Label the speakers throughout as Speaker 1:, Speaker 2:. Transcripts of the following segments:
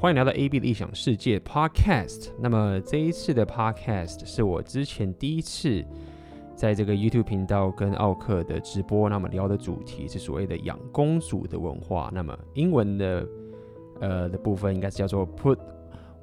Speaker 1: 欢迎来到 AB 的异想世界 Podcast。那么这一次的 Podcast 是我之前第一次在这个 YouTube 频道跟奥克的直播，那么聊的主题是所谓的养公主的文化。那么英文的呃的部分应该是叫做 Put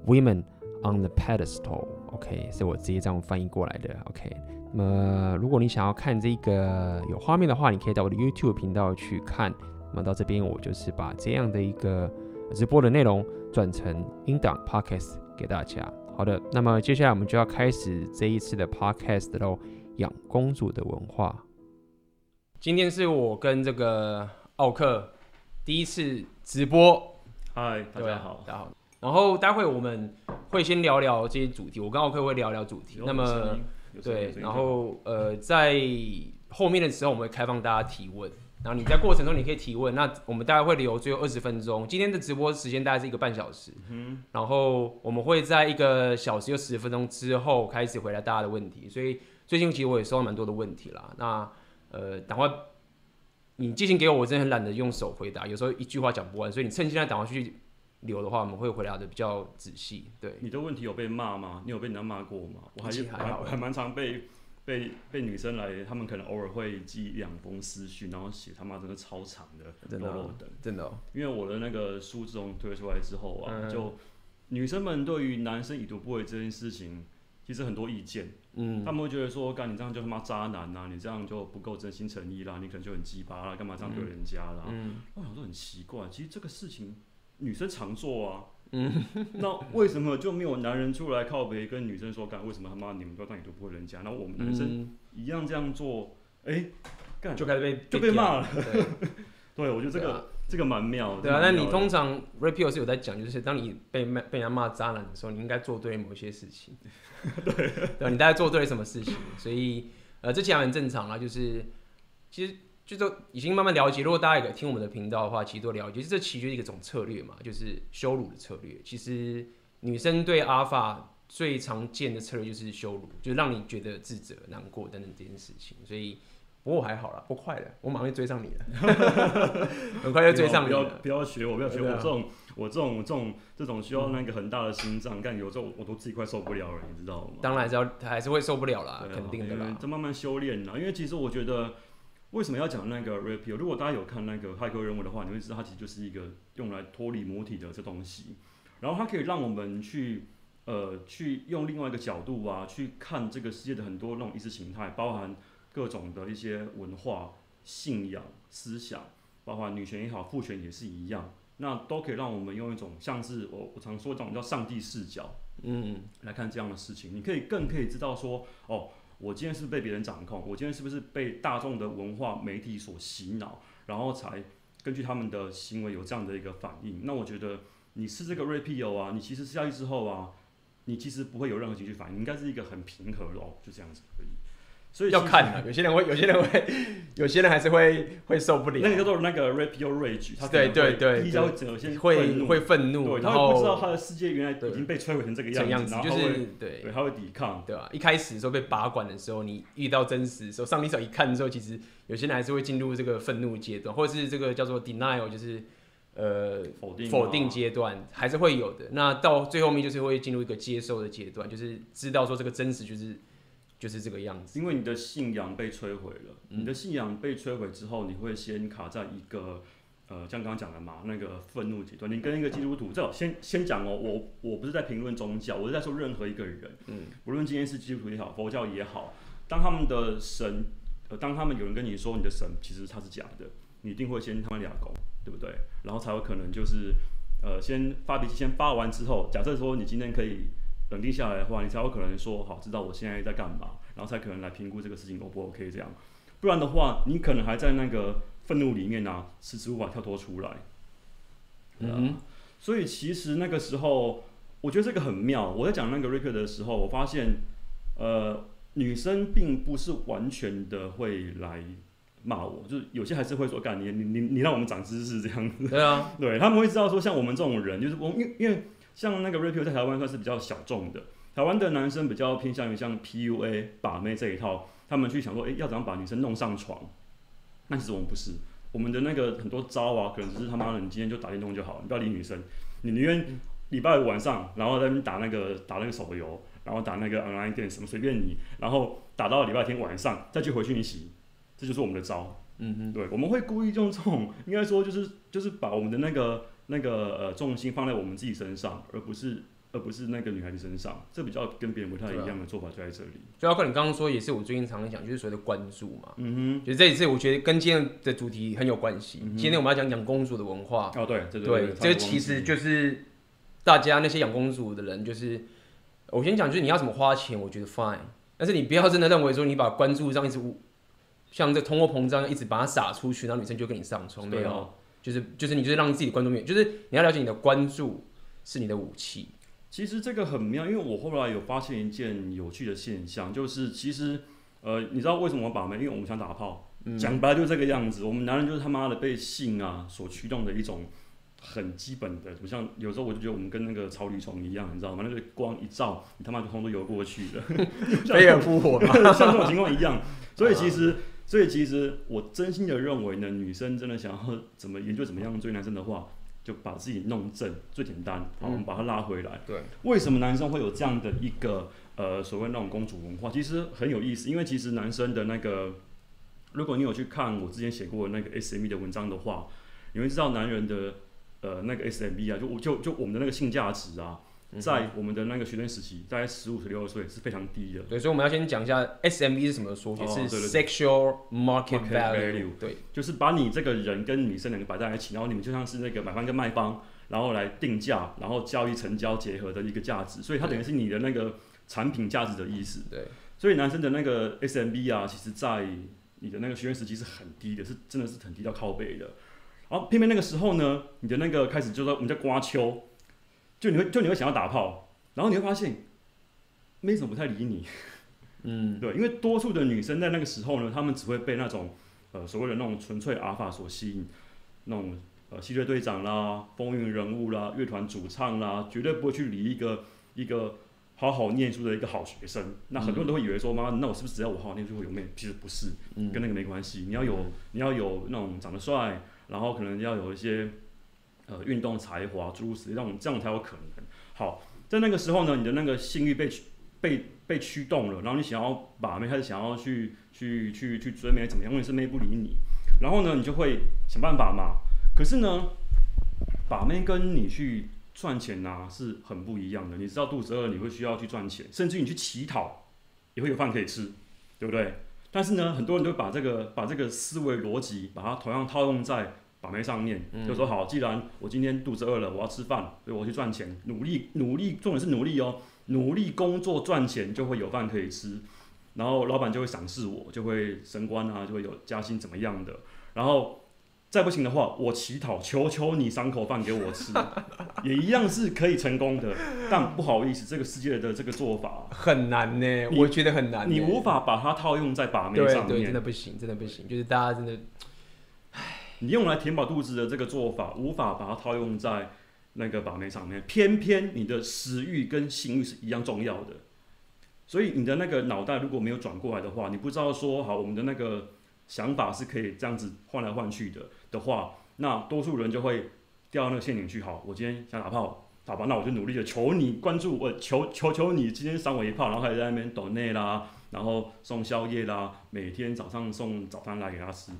Speaker 1: Women on the Pedestal。OK，是我直接这样翻译过来的。OK，那么如果你想要看这个有画面的话，你可以到我的 YouTube 频道去看。那么到这边我就是把这样的一个直播的内容。转成音档 podcast 给大家。好的，那么接下来我们就要开始这一次的 podcast 喽。养公主的文化。今天是我跟这个奥克第一次直播。
Speaker 2: 嗨，大家好，
Speaker 1: 大家好。然后待会我们会先聊聊这些主题，我跟奥克会聊聊主题。那么，对，然后呃，在后面的时候我们会开放大家提问。然后你在过程中你可以提问，那我们大概会留最后二十分钟。今天的直播时间大概是一个半小时，嗯，然后我们会在一个小时又十分钟之后开始回答大家的问题。所以最近其实我也收到蛮多的问题啦。那呃，等会你寄信给我，我真的很懒得用手回答，有时候一句话讲不完，所以你趁现在等会去留的话，我们会回答的比较仔细。对，
Speaker 2: 你的问题有被骂吗？你有被人家骂过吗？我还是
Speaker 1: 还好，
Speaker 2: 还蛮常被。被被女生来，他们可能偶尔会寄两封私讯，然后写他妈真的超长的，
Speaker 1: 真的、哦，真的、哦。
Speaker 2: 因为我的那个书自从推出来之后啊，嗯、就女生们对于男生已读不回这件事情，其实很多意见。嗯，他们会觉得说，干你这样就他妈渣男呐、啊，你这样就不够真心诚意啦，你可能就很鸡巴啦，干嘛这样对人家啦？嗯，我想说很奇怪，其实这个事情女生常做啊。嗯，那为什么就没有男人出来靠北跟女生说干？为什么他妈你们都当你都不会人家？那我们男生一样这样做，哎、欸，干
Speaker 1: 就开始被
Speaker 2: 就被骂了。对，对，我觉得这个、啊、这个蛮妙的。
Speaker 1: 对啊，那你通常 Rapio 是有在讲，就是当你被骂被人家骂渣男的时候，你应该做对某些事情。对，对，你大概做对了什么事情？所以呃，这其实很正常啊，就是其实。就都已经慢慢了解，如果大家也听我们的频道的话，其实都了解，这其实就是一个种策略嘛，就是羞辱的策略。其实女生对阿法最常见的策略就是羞辱，就是让你觉得自责、难过等等这件事情。所以，不过我还好啦，不快了，我马上就追上你了，很快就追上你了。
Speaker 2: 不要不要学我，不要学我这种我这种这种这种需要那个很大的心脏，但有时候我都自己快受不了了，你知道吗？
Speaker 1: 当然还是要还是会受不了啦，啊、肯定的啦。
Speaker 2: 这慢慢修炼啦，因为其实我觉得。为什么要讲那个 Rapio？如果大家有看那个骇客任务的话，你会知道它其实就是一个用来脱离母体的这东西，然后它可以让我们去呃去用另外一个角度啊去看这个世界的很多那种意识形态，包含各种的一些文化、信仰、思想，包含女权也好、父权也是一样，那都可以让我们用一种像是我我常说这种叫上帝视角，嗯，来看这样的事情，你可以更可以知道说哦。我今天是被别人掌控，我今天是不是被大众的文化媒体所洗脑，然后才根据他们的行为有这样的一个反应？那我觉得你是这个 Rapio 啊，你其实下去之后啊，你其实不会有任何情绪反应，应该是一个很平和的哦，就这样子而已。
Speaker 1: 所以要看的，有些人会，有些人会，有些人还是会会受不了。
Speaker 2: 那个叫做那个 Rapio Rage，他
Speaker 1: 对对对，
Speaker 2: 比较有些
Speaker 1: 会会愤怒，然后
Speaker 2: 不知道他的世界原来已经被摧毁成这个样子，
Speaker 1: 就是
Speaker 2: 对对，他会抵抗，
Speaker 1: 对吧？一开始的时候被拔管的时候，你遇到真实的时候，上帝手一看的时候，其实有些人还是会进入这个愤怒阶段，或者是这个叫做 denial，就是呃否定否定阶段，还是会有的。那到最后面就是会进入一个接受的阶段，就是知道说这个真实就是。就是这个样子，
Speaker 2: 因为你的信仰被摧毁了。嗯、你的信仰被摧毁之后，你会先卡在一个，呃，像刚刚讲的嘛，那个愤怒阶段。你跟一个基督徒，这先先讲哦，我我不是在评论宗教，我是在说任何一个人，嗯，无论今天是基督徒也好，佛教也好，当他们的神，呃，当他们有人跟你说你的神其实他是假的，你一定会先他们俩攻，对不对？然后才有可能就是，呃，先发脾气，先发完之后，假设说你今天可以。冷静下来的话，你才有可能说好，知道我现在在干嘛，然后才可能来评估这个事情 O 不 OK 这样。不然的话，你可能还在那个愤怒里面呢、啊，迟迟无法跳脱出来。嗯，所以其实那个时候，我觉得这个很妙。我在讲那个 Rapio 的时候，我发现，呃，女生并不是完全的会来骂我，就是有些还是会说干你你你你让我们长知识这样子。对啊，对他们会知道说，像我们这种人，就是我因为因为。像那个 Rapio 在台湾算是比较小众的，台湾的男生比较偏向于像 PUA 把妹这一套，他们去想说，哎、欸，要怎样把女生弄上床？但其实我们不是，我们的那个很多招啊，可能只是他妈的，你今天就打电动就好，你不要理女生，你宁愿礼拜五晚上，然后在那边打那个打那个手游，然后打那个 online game 什么随便你，然后打到礼拜天晚上再去回讯息，这就是我们的招。嗯嗯，对，我们会故意用这种，应该说就是就是把我们的那个那个呃重心放在我们自己身上，而不是。而不是那个女孩子身上，这比较跟别人不太一样的做法就在这里。
Speaker 1: 所以，包括你刚刚说，也是我最近常常讲，就是所谓的关注嘛。嗯哼，就这一次，我觉得跟今天的主题很有关系。嗯、今天我们要讲养公主的文化。
Speaker 2: 哦，对，对，
Speaker 1: 对，这其实就是大家那些养公主的人，就是我先讲，就是你要怎么花钱，我觉得 fine，但是你不要真的认为说你把关注这样一直像这通货膨胀一直把它撒出去，然后女生就跟你上床，没有、哦，就是就是你就是让自己的关注面，就是你要了解你的关注是你的武器。
Speaker 2: 其实这个很妙，因为我后来有发现一件有趣的现象，就是其实，呃，你知道为什么我把妹？因为我们想打炮，讲、嗯、白了就是这个样子。我们男人就是他妈的被性啊所驱动的一种很基本的，不像有时候我就觉得我们跟那个草履虫一样，你知道吗？那个光一照，你他妈就通通游过去了，
Speaker 1: 飞蛾扑火，
Speaker 2: 像这种情况一样。所以其实，所以其实我真心的认为呢，女生真的想要怎么研究怎么样追男生的话。就把自己弄正，最简单。好，我们把它拉回来。嗯、对，为什么男生会有这样的一个呃所谓那种公主文化？其实很有意思，因为其实男生的那个，如果你有去看我之前写过的那个 S M B 的文章的话，你会知道男人的呃那个 S M B 啊，就就就我们的那个性价值啊。在我们的那个学生时期，大概十五、十六岁是非常低的。
Speaker 1: 对，所以我们要先讲一下 SMV 是什么缩写，哦、是 Sexual Market Value。对，
Speaker 2: 就是把你这个人跟女生两个摆在一起，然后你们就像是那个买方跟卖方，然后来定价，然后交易成交结合的一个价值。所以它等于是你的那个产品价值的意思。对。所以男生的那个 SMV 啊，其实在你的那个学生时期是很低的，是真的是很低到靠背的。然后偏偏那个时候呢，你的那个开始就在我们叫刮秋。就你会，就你会想要打炮，然后你会发现，妹怎么不太理你？嗯，对，因为多数的女生在那个时候呢，她们只会被那种呃所谓的那种纯粹阿尔法所吸引，那种呃系列队长啦、风云人物啦、乐团主唱啦，绝对不会去理一个一个好好念书的一个好学生。那很多人都会以为说，妈妈，那我是不是只要我好好念书会有妹？其实不是，跟那个没关系。你要有，你要有那种长得帅，然后可能要有一些。呃，运动才华、诸如此类，这种这样才有可能。好，在那个时候呢，你的那个性欲被被被驱动了，然后你想要把妹，开始想要去去去去追妹，怎么样？问题是妹不理你，然后呢，你就会想办法嘛。可是呢，把妹跟你去赚钱呐、是很不一样的。你知道肚子饿，你会需要去赚钱，甚至你去乞讨也会有饭可以吃，对不对？但是呢，很多人都把这个把这个思维逻辑，把它同样套用在。把妹上面就说好，既然我今天肚子饿了，我要吃饭，所以我去赚钱，努力努力，重点是努力哦，努力工作赚钱就会有饭可以吃，然后老板就会赏识我，就会升官啊，就会有加薪怎么样的，然后再不行的话，我乞讨，求求你赏口饭给我吃，也一样是可以成功的，但不好意思，这个世界的这个做法
Speaker 1: 很难呢，我觉得很难，
Speaker 2: 你无法把它套用在把妹上面，
Speaker 1: 对，对，真的不行，真的不行，就是大家真的。
Speaker 2: 你用来填饱肚子的这个做法，无法把它套用在那个把妹上面。偏偏你的食欲跟性欲是一样重要的，所以你的那个脑袋如果没有转过来的话，你不知道说好我们的那个想法是可以这样子换来换去的的话，那多数人就会掉到那个陷阱去。好，我今天想打炮，好吧，那我就努力的求你关注我，求求求你今天赏我一炮，然后还在那边抖内啦，然后送宵夜啦，每天早上送早餐来给他吃。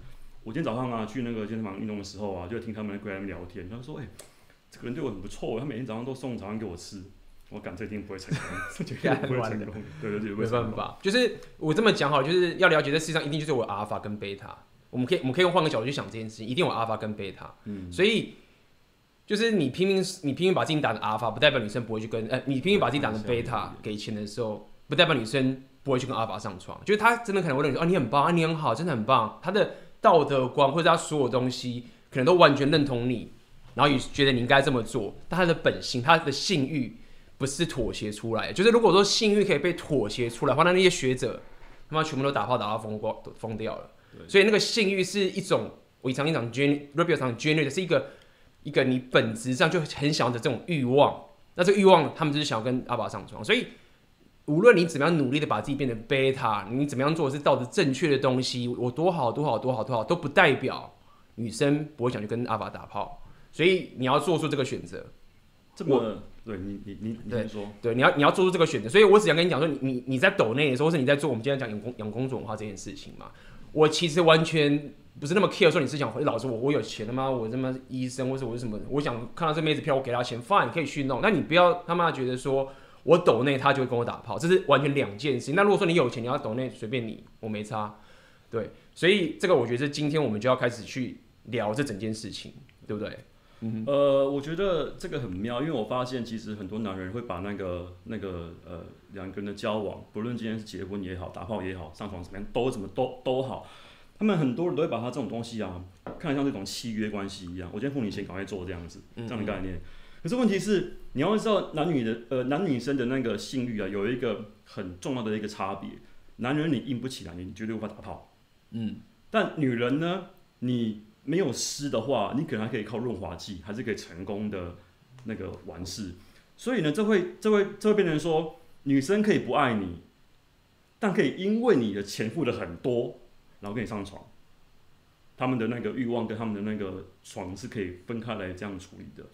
Speaker 2: 我今天早上啊去那个健身房运动的时候啊，就听他们在聊天。他说：“哎、欸，这个人对我很不错，他每天早上都送早餐给我吃。”我感觉这一定不会成功，绝对不会成功。对对对，没办法。
Speaker 1: 就是我这么讲好，就是要了解这世界上一定就是有阿尔法跟贝塔。我们可以我们可以用换个角度去想这件事情，一定有阿尔法跟贝塔。嗯。所以就是你拼命你拼命把自己打成阿尔法，不代表女生不会去跟呃，你拼命把自己打成贝塔给钱的时候，不代表女生不会去跟阿尔法上床。就是他真的可能会认为说：“哦，你很棒，啊，你很好，真的很棒。”他的。道德观或者他所有东西可能都完全认同你，然后也觉得你应该这么做。但他的本性，他的性欲不是妥协出来的。就是如果说性欲可以被妥协出来的话，那那些学者他妈全部都打炮打到疯光，都疯掉了。所以那个性欲是一种，我常常讲 gen，Rebel 常 generate 是一个一个你本质上就很想要的这种欲望。那这个欲望，他们就是想要跟阿爸上床，所以。无论你怎么样努力的把自己变成贝塔，你怎么样做的是道德正确的东西，我多好多好多好多好都不代表女生不会想去跟阿法打炮，所以你要做出这个选择。
Speaker 2: 这么对你你你你先说，
Speaker 1: 对，你要你要做出这个选择，所以我只想跟你讲说，你你你在抖内的时候，或是你在做我们今天讲养公养公主文化这件事情嘛，我其实完全不是那么 care 说你是想回老师我我有钱了吗？我他妈医生或是我是什么？我想看到这妹子漂亮，我给她钱，fine 可以去弄，那你不要他妈觉得说我抖内他就会跟我打炮，这是完全两件事情。那如果说你有钱，你要抖内随便你，我没差，对，所以这个我觉得是今天我们就要开始去聊这整件事情，对不对？
Speaker 2: 呃，我觉得这个很妙，因为我发现其实很多男人会把那个那个呃两个人的交往，不论今天是结婚也好，打炮也好，上床怎么样，都怎么都都好，他们很多人都会把他这种东西啊，看得像这种契约关系一样。我今天付你钱，赶快做这样子，这样的概念。可是问题是，你要知道男女的呃男女生的那个性欲啊，有一个很重要的一个差别。男人你硬不起来，你绝对无法打炮。嗯，但女人呢，你。没有湿的话，你可能还可以靠润滑剂，还是可以成功的那个完事。所以呢，这会这会这会变成说，女生可以不爱你，但可以因为你的钱付的很多，然后跟你上床。他们的那个欲望跟他们的那个床是可以分开来这样处理的。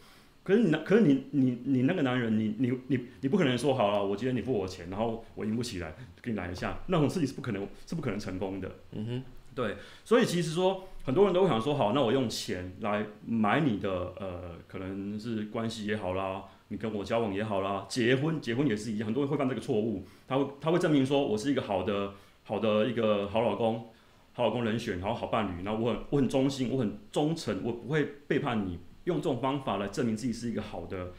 Speaker 2: 可是你，可是你，你，你那个男人，你，你，你，你不可能说好了，我今天你付我钱，然后我赢不起来，给你来一下，那种事情是不可能，是不可能成功的。嗯哼，对。所以其实说。很多人都会想说，好，那我用钱来买你的，呃，可能是关系也好啦，你跟我交往也好啦，结婚，结婚也是一样。很多人会犯这个错误，他会他会证明说我是一个好的好的一个好老公，好老公人选，然后好伴侣，然后我很我很忠心，我很忠诚，我不会背叛你，用这种方法来证明自己是一个好的，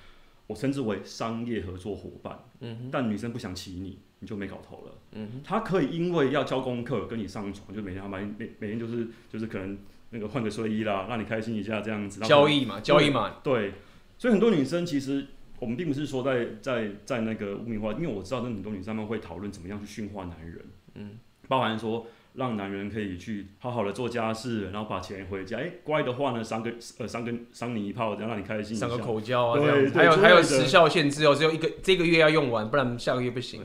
Speaker 2: 我称之为商业合作伙伴。嗯，但女生不想起你。你就没搞头了。嗯哼，他可以因为要交功课跟你上床，就每天每每每天就是就是可能那个换个睡衣啦，让你开心一下这样子。
Speaker 1: 交易嘛，交易嘛。
Speaker 2: 对，所以很多女生其实我们并不是说在在在那个污名化，因为我知道那很多女生们会讨论怎么样去驯化男人。嗯，包含说让男人可以去好好的做家事，然后把钱回家。哎、欸，乖的话呢，三个呃三个伤你一炮，这样让你开心。
Speaker 1: 伤个口交啊，对，还有还有时效限制哦，只有一个这个月要用完，不然下个月不行。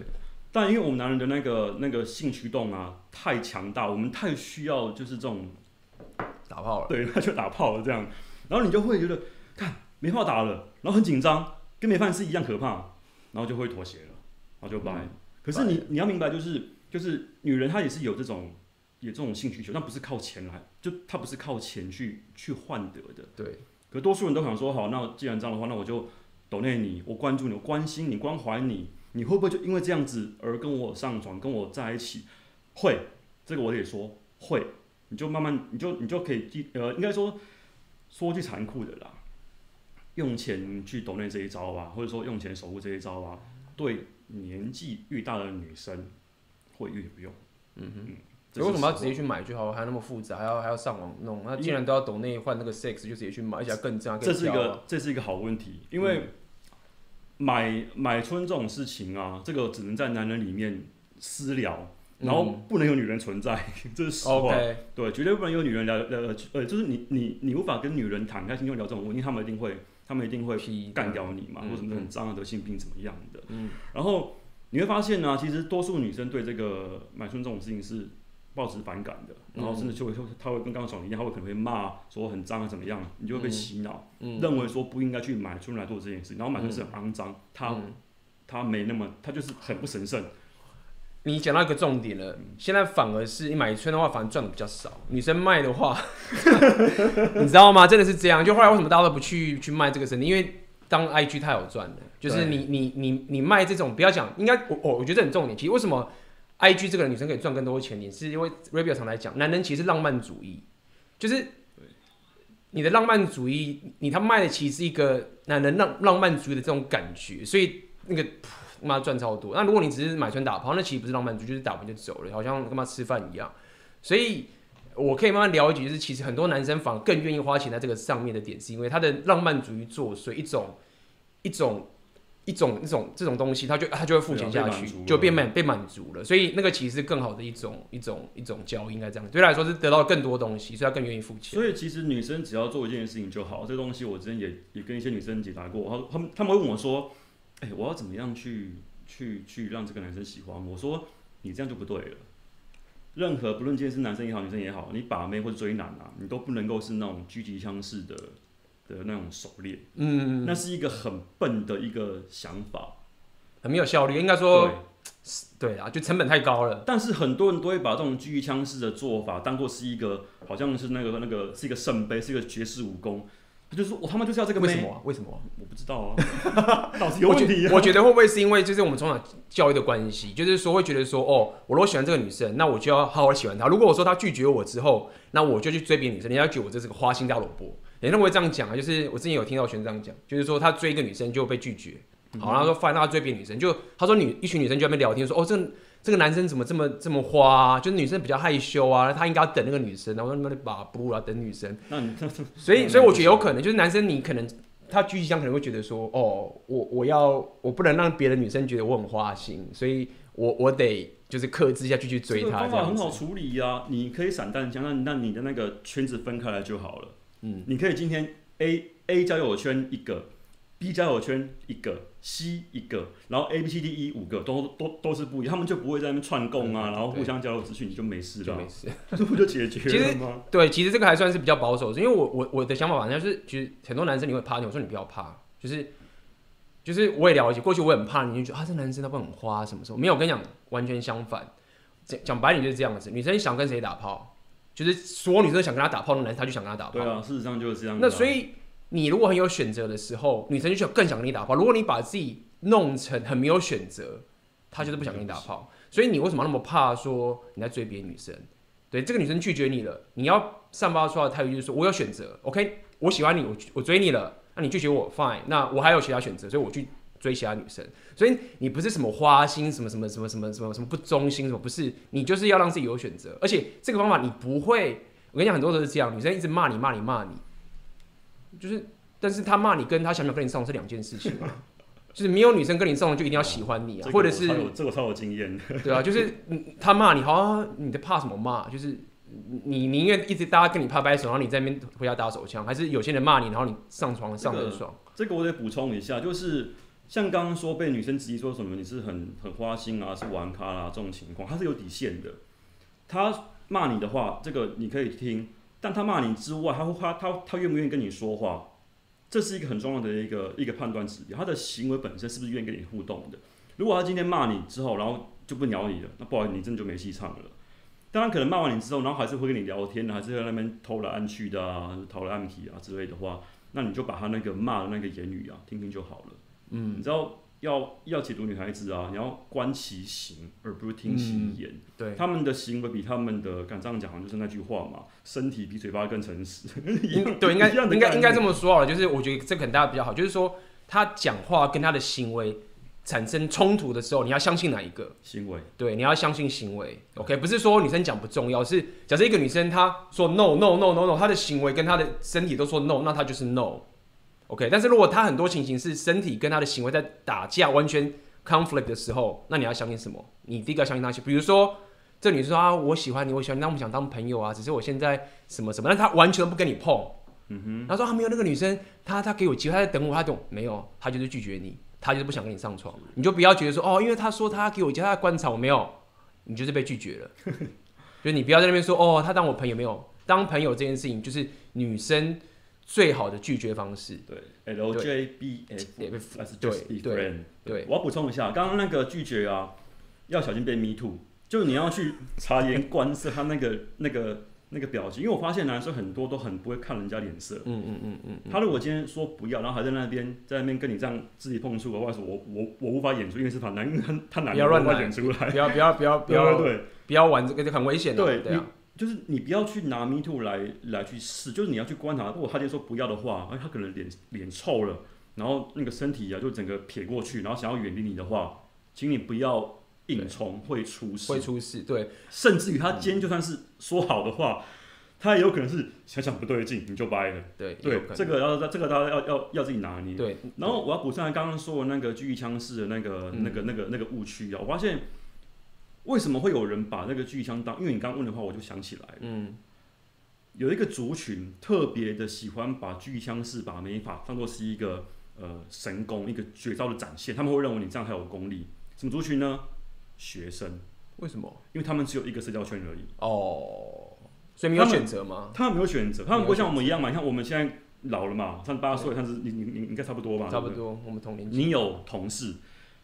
Speaker 2: 但因为我们男人的那个那个性驱动啊太强大，我们太需要就是这种
Speaker 1: 打炮了，
Speaker 2: 对，他就打炮了这样，然后你就会觉得看没话打了，然后很紧张，跟没饭吃一样可怕，然后就会妥协了，然后就掰。嗯、可是你你要明白，就是就是女人她也是有这种有这种性需求，但不是靠钱来，就她不是靠钱去去换得的。
Speaker 1: 对。
Speaker 2: 可多数人都想说，好，那既然这样的话，那我就懂内你，我关注你，我关心你，关怀你。你会不会就因为这样子而跟我上床，跟我在一起？会，这个我得说会。你就慢慢，你就你就可以记，呃，应该说说句残酷的啦，用钱去懂内这一招啊，或者说用钱守护这一招啊，对年纪越大的女生会越不用。嗯哼，
Speaker 1: 为什么要直接去买就好？还那么复杂，还要还要上网弄？那既然都要懂内换那个 sex，就直接去买，而且更这样。
Speaker 2: 这是一个这是一个好问题，因为。嗯买买春这种事情啊，这个只能在男人里面私聊，然后不能有女人存在，嗯、这是实话。对，绝对不能有女人聊聊呃，就是你你你无法跟女人坦开心就聊这种问题，他们一定会他们一定会干掉你嘛，或什么很脏啊、得性病怎么样的。嗯，然后你会发现呢、啊，其实多数女生对这个买春这种事情是。抱持反感的，然后甚至就会，她会跟刚刚讲的一样，她会可能会骂说很脏啊怎么样，你就会被洗脑，认为说不应该去买春来做这件事，然后买春是很肮脏，他、嗯、他没那么，她就是很不神圣。
Speaker 1: 你讲到一个重点了，现在反而是你买春的话，反而赚的比较少，女生卖的话，你知道吗？真的是这样。就后来为什么大家都不去去卖这个生意？因为当 IG 太好赚了，就是你你你你卖这种，不要讲，应该我我我觉得很重点。其实为什么？I G 这个女生可以赚更多钱，也是因为 Rabio 常来讲，男人其实浪漫主义，就是你的浪漫主义，你他卖的其实是一个男人浪浪漫主义的这种感觉，所以那个妈赚超多。那如果你只是买穿打炮，那其实不是浪漫主义，就是打完就走了，好像跟妈吃饭一样。所以我可以慢慢了解，就是其实很多男生反而更愿意花钱在这个上面的点，是因为他的浪漫主义作祟，一种一种。一种一种这种东西，他就他就会付钱下去，就变满被满足了。所以那个其实是更好的一种一种一种交易，应该这样。对他来说是得到更多东西，所以他更愿意付钱。
Speaker 2: 所以其实女生只要做一件事情就好。这个东西我之前也也跟一些女生解答过，他们他们会问我说：“哎、欸，我要怎么样去去去让这个男生喜欢？”我说：“你这样就不对了。任何不论今天是男生也好，女生也好，你把妹或者追男啊，你都不能够是那种狙击枪式的的那种狩猎，
Speaker 1: 嗯，
Speaker 2: 那是一个很笨的一个想法，
Speaker 1: 很没有效率。应该说，对，对啊，就成本太高了。
Speaker 2: 但是很多人都会把这种狙击枪式的做法当做是一个，好像是那个那个是一个圣杯，是一个绝世武功。就是我他妈就是要这个。
Speaker 1: 为什么、啊？为什么、啊？
Speaker 2: 我不知道啊。脑子有问题、啊
Speaker 1: 我。我觉得会不会是因为就是我们从小教育的关系，就是说会觉得说，哦，我如果喜欢这个女生，那我就要好好喜欢她。如果我说她拒绝我之后，那我就去追别的女生，人家觉得我这是个花心大萝卜。人家会这样讲啊，就是我之前有听到学长讲，就是说他追一个女生就被拒绝，好，然后说发现他追别的女生，就他说女一群女生就在那边聊天说，哦，这个、这个男生怎么这么这么花、啊？就是女生比较害羞啊，他应该要等那个女生，然后那里把不啊等女生。
Speaker 2: 那你
Speaker 1: 所以所以我觉得有可能就是男生你可能他狙击枪可能会觉得说，哦，我我要我不能让别的女生觉得我很花心，所以我我得就是克制一下继续追她。
Speaker 2: 这个方法很好处理呀、啊，你可以散弹枪，那那你的那个圈子分开来就好了。嗯，你可以今天 A A 交友圈一个，B 交友圈一个，C 一个，然后 A B C D E 五个，都都都是不一样，他们就不会在那边串供啊，嗯、然后互相交流资讯，你就没事了，就没事，这不就解决了吗？
Speaker 1: 对，其实这个还算是比较保守，因为我我我的想法反正就是，其实很多男生你会怕你，我说你不要怕，就是就是我也了解，过去我也很怕，你就觉得啊，这男生他不很花什么什么，没有，我跟你讲，完全相反，讲讲白点就是这样子，女生想跟谁打炮。就是所有女生想跟他打炮的男生，他就想跟他打炮。
Speaker 2: 对啊，事实上就是这样、啊。
Speaker 1: 那所以你如果很有选择的时候，女生就想更想跟你打炮。如果你把自己弄成很没有选择，她就是不想跟你打炮。所以你为什么那么怕说你在追别的女生？对，这个女生拒绝你了，你要散发出来的态度就是说我有选择。OK，我喜欢你，我我追你了，那你拒绝我，Fine，那我还有其他选择，所以我去。追其他女生，所以你不是什么花心，什么什么什么什么什么什么不忠心，什么不是，你就是要让自己有选择，而且这个方法你不会，我跟你讲，很多都是这样，女生一直骂你骂你骂你，就是，但是他骂你跟他想不想跟你上床是两件事情啊，就是没有女生跟你上床就一定要喜欢你啊，或者是
Speaker 2: 这个超有经验，
Speaker 1: 对啊，就是他骂你，好像，你在怕什么骂？就是你宁愿一直大家跟你拍拍手，然后你在那边回家打手枪，还是有些人骂你，然后你上床上得爽？
Speaker 2: 这个我得补充一下，就是。像刚刚说被女生质疑说什么你是很很花心啊，是玩咖啦、啊、这种情况，他是有底线的。他骂你的话，这个你可以听，但他骂你之外，他会他他他愿不愿意跟你说话，这是一个很重要的一个一个判断指标。他的行为本身是不是愿意跟你互动的？如果他今天骂你之后，然后就不鸟你了，那不好意思，你真的就没戏唱了。当然可能骂完你之后，然后还是会跟你聊天，还是在那边偷来暗去的啊，讨来暗去啊之类的话，那你就把他那个骂的那个言语啊听听就好了。嗯，你知道要要解读女孩子啊，你要观其行，而不是听其言。嗯、对，他们的行为比他们的，敢这样讲，就是那句话嘛，身体比嘴巴更诚实。
Speaker 1: 对，应该应该应该这么说啊，就是我觉得这可能大家比较好，就是说他讲话跟他的行为产生冲突的时候，你要相信哪一个
Speaker 2: 行为？
Speaker 1: 对，你要相信行为。OK，不是说女生讲不重要，是假设一个女生她说 no no no no no，她的行为跟她的身体都说 no，那她就是 no。OK，但是如果他很多情形是身体跟他的行为在打架，完全 conflict 的时候，那你要相信什么？你第一个要相信那些，比如说这女生说啊，我喜欢你，我喜欢你，那我们想当朋友啊，只是我现在什么什么，但他完全不跟你碰。嗯哼，他说他、啊、没有那个女生，他他给我机会，他在等我，他懂没有，他就是拒绝你，他就是不想跟你上床。你就不要觉得说哦，因为他说他给我机会，观察我没有，你就是被拒绝了。就你不要在那边说哦，他当我朋友没有，当朋友这件事情就是女生。最好的拒绝方式，
Speaker 2: 对，L J B F，还是 just be friend。对，我要补充一下，刚刚那个拒绝啊，要小心被 me too，就是你要去察言观色，他那个 那个那个表情，因为我发现男生很多都很不会看人家脸色。嗯嗯嗯嗯。他如果今天说不要，然后还在那边在那边跟你这样肢体碰触的话，我我我无法演出，因为是他男，他男，不要乱乱演出来，
Speaker 1: 不要不要不要 不要对，不要玩这个就，很危险的。
Speaker 2: 对对。就是你不要去拿 me too 来来去试，就是你要去观察。如果他今天说不要的话，哎，他可能脸脸臭了，然后那个身体啊就整个撇过去，然后想要远离你的话，请你不要硬冲，会出事。
Speaker 1: 会出事，对。
Speaker 2: 甚至于他今天就算是说好的话，他也有可能是想想不对劲，你就掰了。对对，这个要这个大家要要要自己拿捏。对。然后我要补上来刚刚说的那个狙击枪式的那个、嗯、那个那个那个误区啊，我发现。为什么会有人把那个狙击枪当？因为你刚刚问的话，我就想起来了。嗯，有一个族群特别的喜欢把狙击枪式把美法当做是一个呃神功，一个绝招的展现。他们会认为你这样才有功力。什么族群呢？学生。
Speaker 1: 为什么？
Speaker 2: 因为他们只有一个社交圈而已。
Speaker 1: 哦，所以没有选择吗？
Speaker 2: 他们没有选择，他们不会像我们一样嘛？你看我们现在老了嘛，三十八岁，但是你你你应该差不多吧？
Speaker 1: 差不多，我们同年纪。
Speaker 2: 你有同事，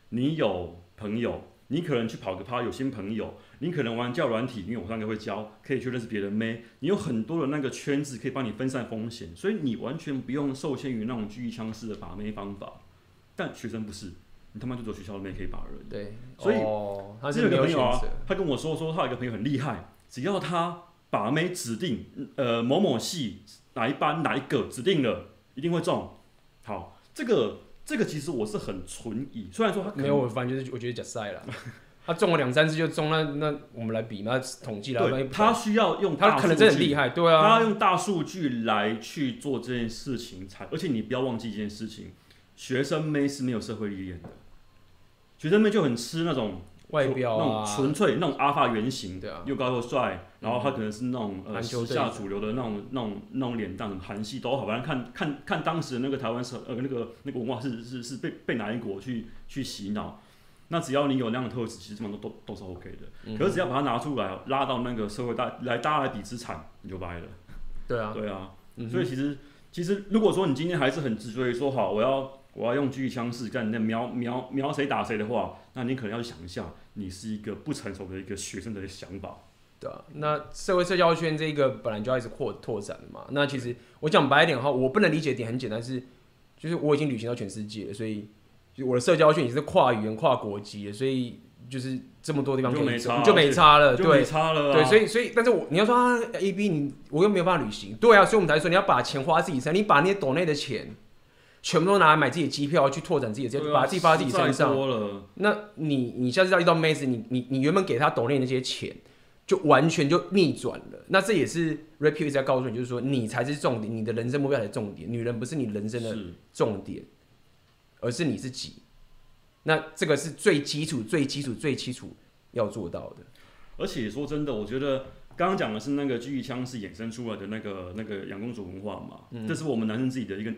Speaker 2: 你有朋友，你可能去跑个趴，有新朋友，你可能玩交友软体，因为我上个会教，可以去认识别人妹，你有很多的那个圈子可以帮你分散风险，所以你完全不用受限于那种狙击枪式的把妹方法。但学生不是，你他妈就走学校里面可以把人。
Speaker 1: 对，
Speaker 2: 所以、
Speaker 1: 哦、他
Speaker 2: 这个朋友啊，他跟我说说他有一个朋友很厉害，只要他把妹指定呃某某系哪一班哪一个指定了，一定会中。好，这个这个其实我是很存疑，虽然说他
Speaker 1: 没有，我反正就是我觉得假赛了。他中了两三次就中，那那我们来比嘛，统计来。
Speaker 2: 对，他需要用
Speaker 1: 他可能真的很厉害，对啊，
Speaker 2: 他要用大数据来去做这件事情才，而且你不要忘记一件事情，学生妹是没有社会历练的，学生妹就很吃那种。
Speaker 1: 外表啊，
Speaker 2: 那种纯粹那种阿法原型，
Speaker 1: 对啊，
Speaker 2: 又高又帅，然后他可能是那种、嗯、呃时下主流的那种那种那种脸蛋，韩系都好，反正看看看当时的那个台湾社呃那个那个文化是是是被被哪一国去去洗脑，那只要你有那样的特质，其实基本上都都都是 OK 的、嗯。可是只要把它拿出来拉到那个社会大来大家来比资产，你就掰了。对啊，对啊，嗯、所以其实其实如果说你今天还是很执着于说好我要。我要用狙击枪式干那瞄瞄瞄谁打谁的话，那你可能要想一下，你是一个不成熟的一个学生的想法。
Speaker 1: 对啊，那社会社交圈这个本来就要一直扩拓展的嘛。那其实我讲白一点的话，我不能理解的点很简单是，就是我已经旅行到全世界了，所以就我的社交圈也是跨语言、跨国籍的，所以就是这么多地方就没差，就没差了，
Speaker 2: 就没差了，
Speaker 1: 对，对，所以所以，但是我你要说啊，A B 你我又没有办法旅行，对啊，所以我们才说你要把钱花自己身上，你把那些岛内的钱。全部都拿来买自己的机票，去拓展自己的，啊、把自己发在自己身上。那你你下次要遇到妹子，你你你原本给她抖内那些钱，就完全就逆转了。那这也是 Pill 在告诉你，就是说你才是重点，你的人生目标才是重点。女人不是你人生的重点，而是你自己。那这个是最基础、最基础、最基础要做到的。
Speaker 2: 而且说真的，我觉得刚刚讲的是那个狙击枪是衍生出来的那个那个养公主文化嘛，嗯，这是我们男生自己的一个。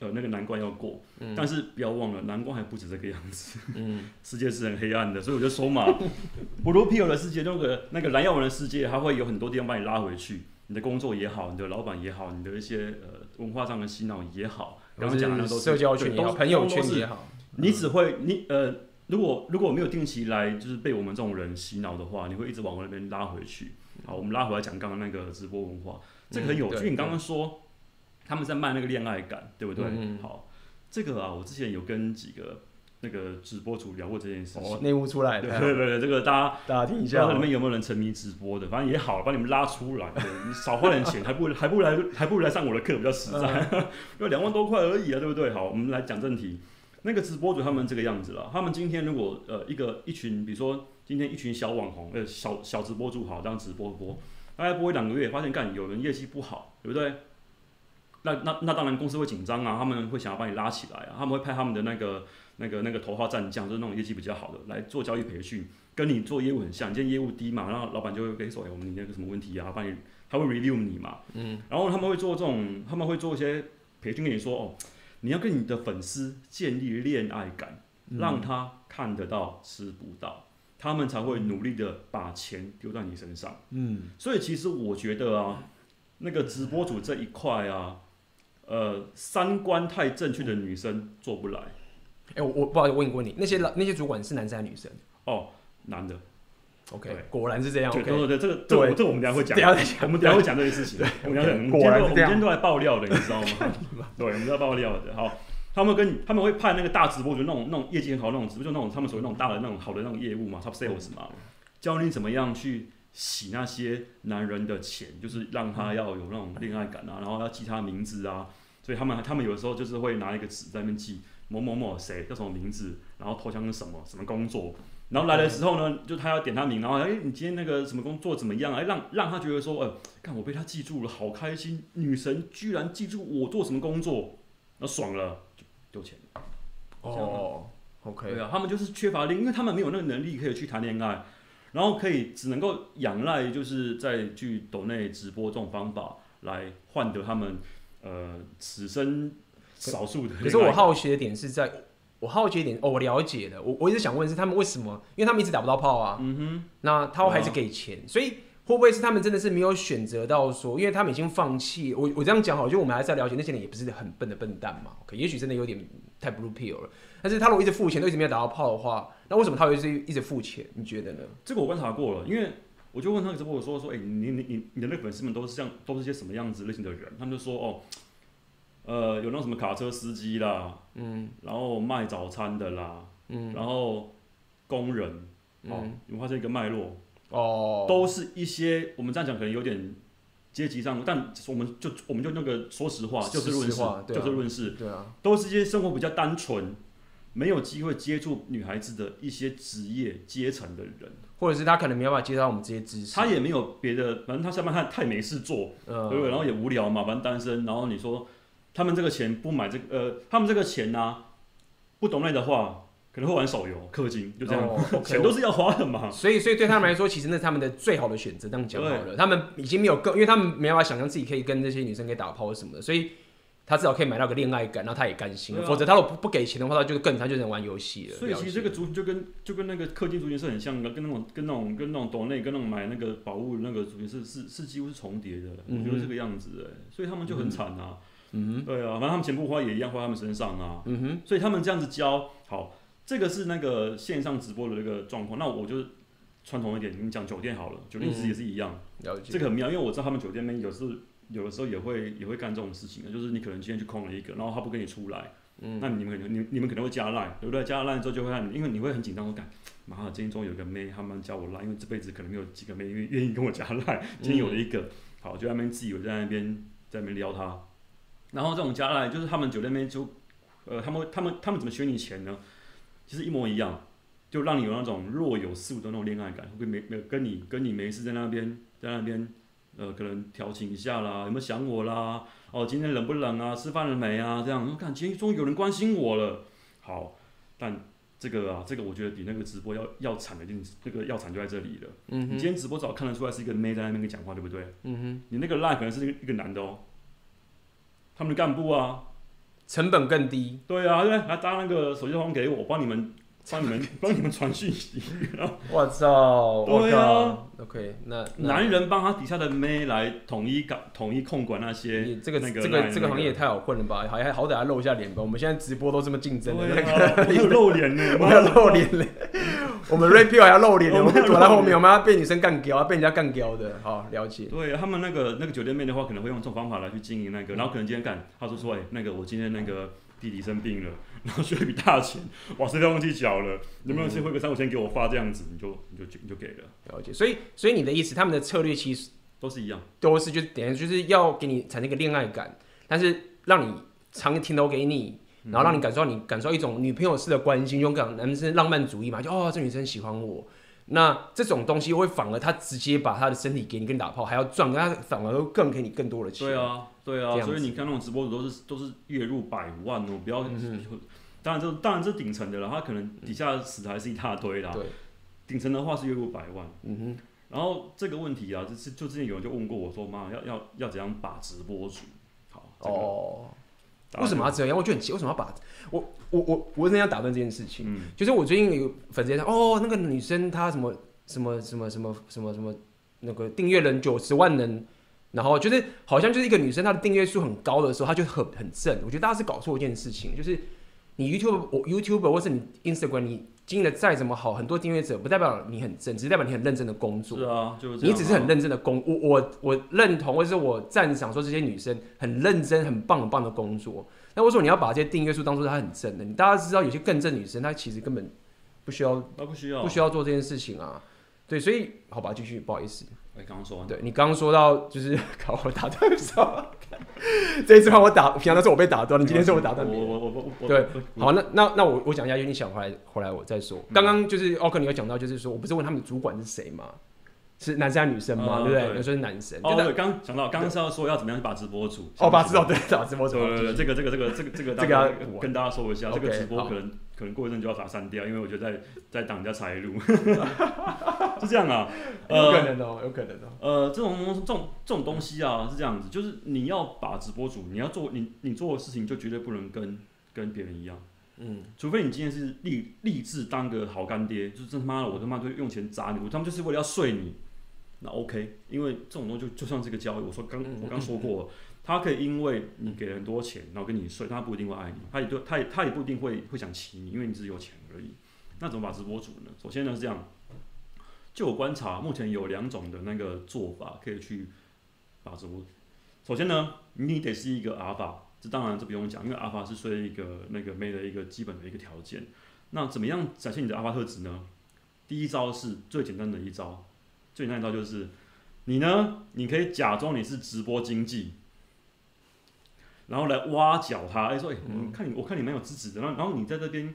Speaker 2: 呃，那个难关要过，嗯，但是不要忘了，难关还不止这个样子。嗯，世界是很黑暗的，所以我就说嘛，Blue Pill 的世界，那个那个蓝药丸的世界，它会有很多地方把你拉回去。你的工作也好，你的老板也好，你的一些呃文化上的洗脑也好，刚刚讲的都是
Speaker 1: 社交圈也好，朋友圈也好，
Speaker 2: 你只会你呃，如果如果没有定期来就是被我们这种人洗脑的话，你会一直往那边拉回去。好，我们拉回来讲刚刚那个直播文化，这个很有趣。嗯，你刚刚说。他们在卖那个恋爱感，对不对？嗯、好，这个啊，我之前有跟几个那个直播主聊过这件事情。
Speaker 1: 内、哦、幕出来的，
Speaker 2: 对对对，这个大家
Speaker 1: 大家听一下，
Speaker 2: 里面有没有人沉迷直播的？反正也好，把你们拉出来，你 少花点钱，还不还不来还不如来上我的课比较实在，嗯、因为两万多块而已啊，对不对？好，我们来讲正题。那个直播主他们这个样子了，他们今天如果呃一个一群，比如说今天一群小网红，呃小小直播主好这样直播播，大概播一两个月，发现干有人业绩不好，对不对？那那那当然公司会紧张啊，他们会想要把你拉起来啊，他们会派他们的那个那个那个头号战将，就是那种业绩比较好的来做交易培训，跟你做业务很像，你今天业务低嘛，然后老板就会跟你说，哎，我们你那个什么问题啊，帮你，他会 review 你嘛，嗯，然后他们会做这种，他们会做一些培训，跟你说，哦，你要跟你的粉丝建立恋爱感，让他看得到吃不到，他们才会努力的把钱丢在你身上，嗯，所以其实我觉得啊，那个直播主这一块啊。呃，三观太正确的女生做不来。
Speaker 1: 哎、欸，我我不好意思问一个问题，那些老那些主管是男生还是女生？
Speaker 2: 哦，男的。
Speaker 1: OK，果然是这样。
Speaker 2: 对对对，这个对，这个我们等下会讲。我们等下会讲这件事情。我们等下讲。果然是这样。我们今天都来爆料的，你知道吗？对，我们要爆料的。好，他们跟他们会派那个大直播，就那种那种业绩很好那种直播，就那种他们所谓那种大的那种好的那种业务嘛，Top Sales 嘛，教你怎么样去洗那些男人的钱，就是让他要有那种恋爱感啊，然后要记他名字啊，所以他们他们有的时候就是会拿一个纸在那边记某某某谁叫什么名字，然后头像是什么什么工作，然后来的时候呢，就他要点他名，然后哎，你今天那个什么工作怎么样？哎，让让他觉得说，呃，看我被他记住了，好开心，女神居然记住我做什么工作，那爽了就丢钱。
Speaker 1: 哦，OK，
Speaker 2: 对啊，他们就是缺乏力，因为他们没有那个能力可以去谈恋爱。然后可以只能够仰赖，就是在去抖内直播这种方法来换得他们呃此生少数的。
Speaker 1: 可是我好奇的点是在，我好奇的点哦，我了解了。我我一直想问是他们为什么？因为他们一直打不到炮啊。嗯哼。那他还是给钱，所以会不会是他们真的是没有选择到说，因为他们已经放弃？我我这样讲好，就我们还是要了解那些人也不是很笨的笨蛋嘛。OK，也许真的有点太 blue pill 了。但是他如果一直付钱都一直没有打到炮的话，那为什么他会一直一直付钱？你觉得呢？
Speaker 2: 这个我观察过了，因为我就问他直播我说说，哎、欸，你你你你的那个粉丝们都是像都是些什么样子类型的人？他们就说哦，呃，有那种什么卡车司机啦，嗯，然后卖早餐的啦，嗯，然后工人，哦、嗯，你发现一个脉络。哦，都是一些我们这样讲可能有点阶级上，但我们就我们就那个说实话，就事论事，啊、就事论事，对啊，都是一些生活比较单纯，没有机会接触女孩子的一些职业阶层的人，
Speaker 1: 或者是他可能没有办法接到我们这些知识，
Speaker 2: 他也没有别的，反正他下班他太没事做，嗯、对不对？然后也无聊嘛，反正单身，然后你说他们这个钱不买这个，呃，他们这个钱呢、啊，不懂那的话。可能会玩手游、氪金，就这样，oh, okay, 钱都是要花的嘛。
Speaker 1: 所以，所以对他们来说，其实那是他们的最好的选择。这样讲好了，他们已经没有更，因为他们没办法想象自己可以跟这些女生可以打炮什么的，所以他至少可以买到个恋爱感，然后他也甘心。啊、否则，他如果不不给钱的话，他就更他就能玩游戏了。
Speaker 2: 所以，其实这个族群就跟就跟那个氪金族群是很像的，跟那种跟那种跟那种岛内跟那种买那个宝物那个族群是是是几乎是重叠的。嗯、我觉得这个样子哎，所以他们就很惨啊。嗯哼，对啊，反正他们钱不花也一样花他们身上啊。嗯哼，所以他们这样子教好。这个是那个线上直播的那个状况，那我就传统一点，你讲酒店好了，酒店其实也是一样，嗯、这个很妙，因为我知道他们酒店里面有时有的时候也会也会干这种事情的，就是你可能今天去空了一个，然后他不跟你出来，嗯、那你们可能你你们可能会加赖，对不对？加了赖之后就会让你，因为你会很紧张，我感，妈的，今天终于有个妹，他们加我赖，因为这辈子可能没有几个妹愿愿意跟我加赖，今天有了一个，嗯、好，就在那边自以为在那边在那边撩他，然后这种加赖就是他们酒店那边就，呃，他们他们他们怎么学你钱呢？其实一模一样，就让你有那种若有似无的那种恋爱感，会没没跟你跟你没事在那边在那边，呃，可能调情一下啦，有没有想我啦？哦，今天冷不冷啊？吃饭了没啊？这样，我看今天终于有人关心我了。好，但这个啊，这个我觉得比那个直播要要惨的，就是这个要惨就在这里了。嗯哼。你今天直播早看得出来是一个妹在那边跟你讲话，对不对？嗯哼。你那个 line 可能是一个一个男的哦，他们的干部啊。
Speaker 1: 成本更低，
Speaker 2: 对啊，对，来搭那个手机号给我，帮你们，帮你们，帮你们传讯息。
Speaker 1: 我操，
Speaker 2: 对啊
Speaker 1: ，OK，那
Speaker 2: 男人帮他底下的妹来统一搞、统一控管那些，
Speaker 1: 这个
Speaker 2: 那个
Speaker 1: 这个这个行业也太好混了吧？好，还好歹还露一下脸吧？我们现在直播都这么竞争，
Speaker 2: 没有露脸呢，
Speaker 1: 我们要露脸嘞。我们 rapio 还要露脸，我们躲在后面，我们要被女生干掉，被人家干掉的。好，了解。
Speaker 2: 对他们那个那个酒店妹的话，可能会用这种方法来去经营那个，然后可能今天干，他说说，哎，那个我今天那个弟弟生病了，然后需要一笔大钱，哇，这边忘记缴了，能不能先汇个三五千给我发这样子，你就你就你就给了。
Speaker 1: 了解。所以所以你的意思，他们的策略其实
Speaker 2: 都是一样，
Speaker 1: 都是就等于就是要给你产生一个恋爱感，但是让你长停留给你。然后让你感受到你感受到一种女朋友式的关心，用讲男生浪漫主义嘛，就哦这女生喜欢我，那这种东西会反而他直接把他的身体给你跟你打炮还要赚，他反而更给你更多的钱。
Speaker 2: 对啊，对啊，所以你看那种直播主都是都是月入百万哦，不要，嗯、哼当然这当然这顶层的了，他可能底下死的还是一大堆啦。对，顶层的话是月入百万。嗯哼，然后这个问题啊，就是就之前有人就问过我说，妈要要要怎样把直播主？好，这个、哦。为什么要这样？我觉得很奇，为什么要把我我我我真的要打断这件事情？嗯、就是我最近有粉丝说，哦，那个女生她什么什么什么什么什么什么那个订阅人九十万人，然后就是好像就是一个女生她的订阅数很高的时候，她就很很正。我觉得大家是搞错一件事情，就是你 YouTube 我 YouTuber 或是你 Instagram 你。经营的再怎么好，很多订阅者不代表你很正，只是代表你很认真的工作。是啊，就是
Speaker 1: 你只是很认真的工。我我我认同，或者是我赞赏说这些女生很认真、很棒、很棒的工作。那为什么你要把这些订阅数当做她很正的？你大家知道有些更正女生，她其实根本不需要，
Speaker 2: 不需要，
Speaker 1: 不需要做这件事情啊。对，所以好吧，继续，不好意思。
Speaker 2: 我刚刚说完，
Speaker 1: 对你刚刚说到就是 搞我打断手，这一次换我打，平常都是我被打断，你今天是我打断你。我我我我对，好，那那那我我讲一下，因为你想回来回来我再说。刚刚就是奥克，你有讲到，就是说我不是问他们主管是谁吗？是男生还是女生吗？对不对？有时候是男生。
Speaker 2: 哦，对，刚讲到，刚刚是要说要怎么样去把直播主。
Speaker 1: 哦，把直播对，把直播主。
Speaker 2: 对对对，这个这个这个这个这个，这个要跟大家说一下，这个直播可能可能过一阵就要把它删掉，因为我觉得在在挡人家财路。是这样啊，
Speaker 1: 有可能哦，有可能哦。
Speaker 2: 呃，这种这种这种东西啊，是这样子，就是你要把直播主，你要做你你做的事情，就绝对不能跟跟别人一样。嗯，除非你今天是立立志当个好干爹，就是他妈的，我他妈就用钱砸你，我他妈就是为了要睡你。那 OK，因为这种东西就就像这个交易，我说刚我刚说过，他可以因为你给了很多钱，然后跟你睡，他不一定会爱你，他也对他也他也不一定会会想骑你，因为你只是有钱而已。那怎么把直播主呢？首先呢是这样，就我观察，目前有两种的那个做法可以去把直播。首先呢，你得是一个阿法，这当然这不用讲，因为阿法是睡一个那个妹的一个基本的一个条件。那怎么样展现你的阿法特质呢？第一招是最简单的一招，最简单一招就是你呢，你可以假装你是直播经济，然后来挖角他，哎说哎，我看你我看你蛮有资质的，然后然后你在这边。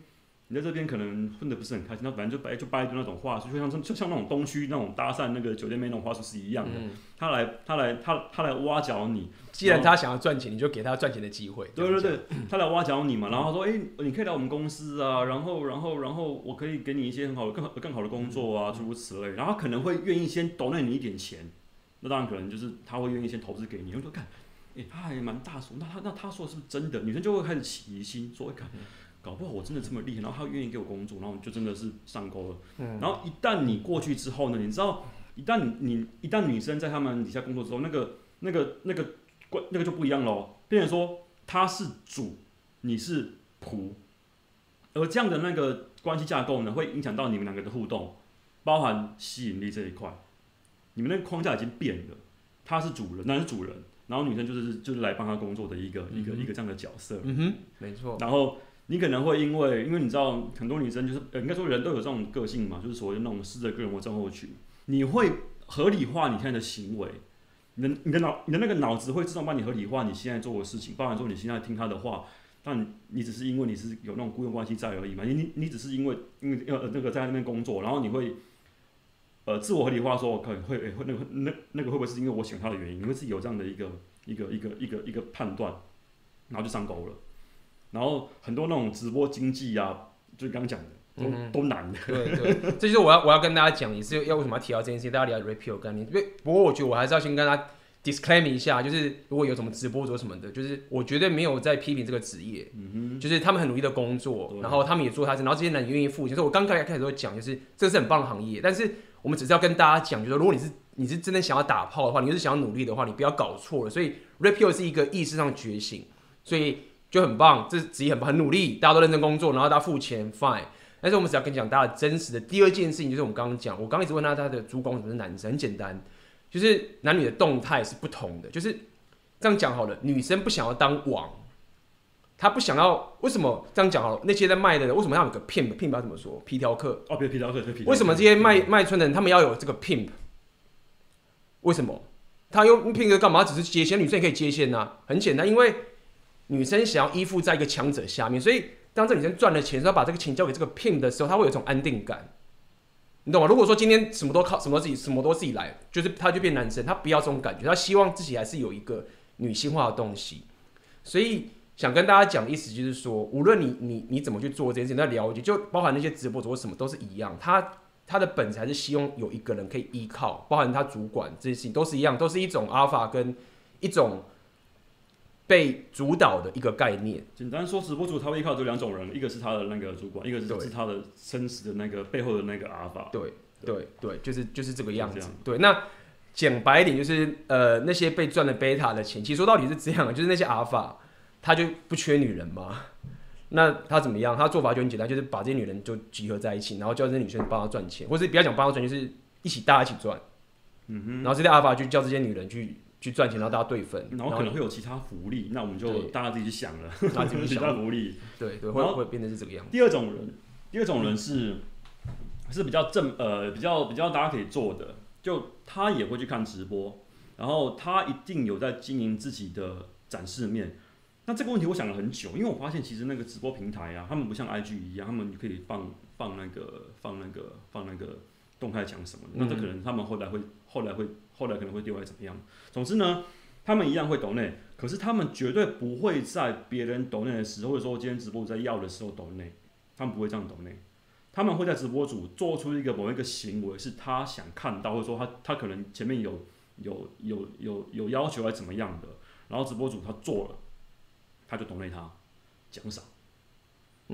Speaker 2: 你在这边可能混得不是很开心，那反正就掰就掰的那种话术，就像就像那种东区那种搭讪那个酒店妹那种话术是一样的。嗯、他来他来他他来挖角你，
Speaker 1: 既然他想要赚钱，你就给他赚钱的机会。
Speaker 2: 对对对，他来挖角你嘛，然后说，哎、欸，你可以来我们公司啊，然后然后然后我可以给你一些很好的更好更好的工作啊，诸如此类。然后他可能会愿意先抖那你一点钱，那当然可能就是他会愿意先投资给你。我说看，他还蛮大手，那他那他说的是不是真的？女生就会开始起疑心，说，哎看。搞不好我真的这么厉害，然后他愿意给我工作，然后就真的是上钩了。然后一旦你过去之后呢，你知道，一旦你你一旦女生在他们底下工作之后，那个那个那个关那个就不一样喽。变成说他是主，你是仆，而这样的那个关系架构呢，会影响到你们两个的互动，包含吸引力这一块。你们那个框架已经变了，他是主人，男是主人，然后女生就是就是来帮他工作的一个、嗯、一个一个这样的角色。
Speaker 1: 嗯哼，没错。
Speaker 2: 然后。你可能会因为，因为你知道很多女生就是，呃，应该说人都有这种个性嘛，就是所谓的那种试着个人我症候群。你会合理化你现在的行为，你的你的脑你的那个脑子会自动帮你合理化你现在做的事情，包含说你现在听他的话，但你只是因为你是有那种雇佣关系在而已嘛，你你你只是因为因为呃那个在那边工作，然后你会呃自我合理化说我可能会会那个那那个会不会是因为我喜欢他的原因？你会自己有这样的一个一个一个一个一个判断，然后就上钩了。然后很多那种直播经济啊，就刚讲的，都、嗯、都难的。
Speaker 1: 对对，这就是我要我要跟大家讲，也是要为什么要提到这件事情，大家聊 repeal 概念。因为不过我觉得我还是要先跟大家 disclaim 一下，就是如果有什么直播主什么的，就是我绝对没有在批评这个职业，嗯哼，就是他们很努力的工作，然后他们也做他事，然后这些人也愿意付钱。所以我刚开开始都讲，就是这是很棒的行业，但是我们只是要跟大家讲，就是如果你是你是真的想要打炮的话，你是想要努力的话，你不要搞错了。所以 repeal 是一个意识上觉醒，所以。就很棒，这职业很棒，很努力，大家都认真工作，然后大家付钱，fine。但是我们只要跟你讲大家真实的第二件事情，就是我们刚刚讲，我刚一直问他他的主管为什么是男生，很简单，就是男女的动态是不同的。就是这样讲好了，女生不想要当王，她不想要，为什么这样讲好了？那些在卖的人为什么要有个 pimp？pimp 要怎么说？皮条客
Speaker 2: 哦，皮皮条客，皮。
Speaker 1: 为什么这些卖卖春的人他们要有这个 pimp？为什么？他用 pimp 干嘛？只是接线，女生也可以接线呐、啊，很简单，因为。女生想要依附在一个强者下面，所以当这女生赚了钱，她把这个钱交给这个 pimp 的时候，她会有一种安定感，你懂吗？如果说今天什么都靠什么都自己，什么都自己来，就是他就变男生，他不要这种感觉，他希望自己还是有一个女性化的东西。所以想跟大家讲的意思就是说，无论你你你怎么去做这件事情，那了解就包含那些直播主什么都是一样，他他的本质还是希望有一个人可以依靠，包含他主管这些事情都是一样，都是一种 alpha 跟一种。被主导的一个概念。
Speaker 2: 简单说，直播主他会依靠这两种人，一个是他的那个主管，一个是是他的真实的那个背后的那个阿尔法。
Speaker 1: 对对对，就是就是这个样子。对，那讲白一点，就是呃那些被赚了贝塔的钱，其实说到底是这样，就是那些阿尔法，他就不缺女人嘛。那他怎么样？他做法就很简单，就是把这些女人就集合在一起，然后叫这些女生帮他赚钱，或者不要讲帮他赚钱，就是一起大家一起赚。嗯哼。然后这些阿尔法就叫这些女人去。去赚钱，然后大家对分，
Speaker 2: 然后可能会有其他福利，那我们就大家自己去想了，大家自己去想 福利，
Speaker 1: 对对，会会变成是这个样子。
Speaker 2: 第二种人，第二种人是是比较正呃比较比较大家可以做的，就他也会去看直播，然后他一定有在经营自己的展示面。那这个问题我想了很久，因为我发现其实那个直播平台啊，他们不像 IG 一样，他们可以放放那个放那个放那个动态墙什么的，那这可能他们后来会后来会。后来可能会丢来怎么样？总之呢，他们一样会抖内，可是他们绝对不会在别人抖内的时候，或者说今天直播在要的时候抖内，他们不会这样抖内。他们会在直播主做出一个某一个行为，是他想看到，或者说他他可能前面有有有有有要求还是怎么样的，然后直播主他做了，他就懂内他奖赏，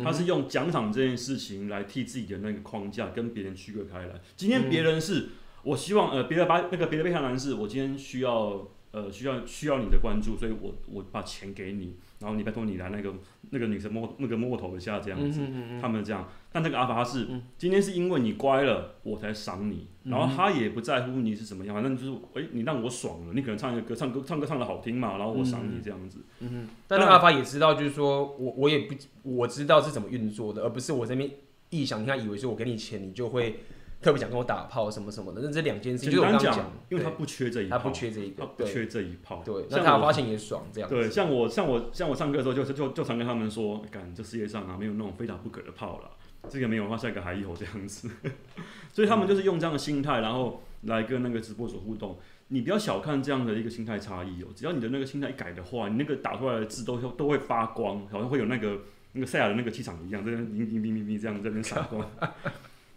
Speaker 2: 他是用奖赏这件事情来替自己的那个框架跟别人区隔开来。今天别人是。我希望呃别的把那个别的被害男士，我今天需要呃需要需要你的关注，所以我我把钱给你，然后你拜托你来那个那个女生摸那个摸头一下这样子，
Speaker 1: 嗯嗯嗯
Speaker 2: 他们这样。但那个阿法是、嗯、今天是因为你乖了，我才赏你，然后他也不在乎你是什么样，反正就是哎、欸、你让我爽了，你可能唱一个歌，唱歌唱歌唱的好听嘛，然后我赏你这样子。
Speaker 1: 嗯哼。但那个阿法也知道，就是说我我也不我知道是怎么运作的，而不是我这边臆想，他以为说我给你钱，你就会。特别想跟我打炮什么什么的，那这两件事情就是我刚讲，
Speaker 2: 因为他不缺这一，
Speaker 1: 他不缺这一个，
Speaker 2: 他不缺这一炮。
Speaker 1: 对，那他发现也爽这样。
Speaker 2: 对，像我像我像我上课的时候就，就就就常跟他们说，感这世界上啊没有那种非打不可的炮了，这个没有的话，下一个还有这样子。所以他们就是用这样的心态，然后来跟那个直播主互动。你不要小看这样的一个心态差异哦，只要你的那个心态一改的话，你那个打出来的字都都会发光，好像会有那个那个赛亚的那个气场一样，这边哔哔哔哔这样在那边闪光。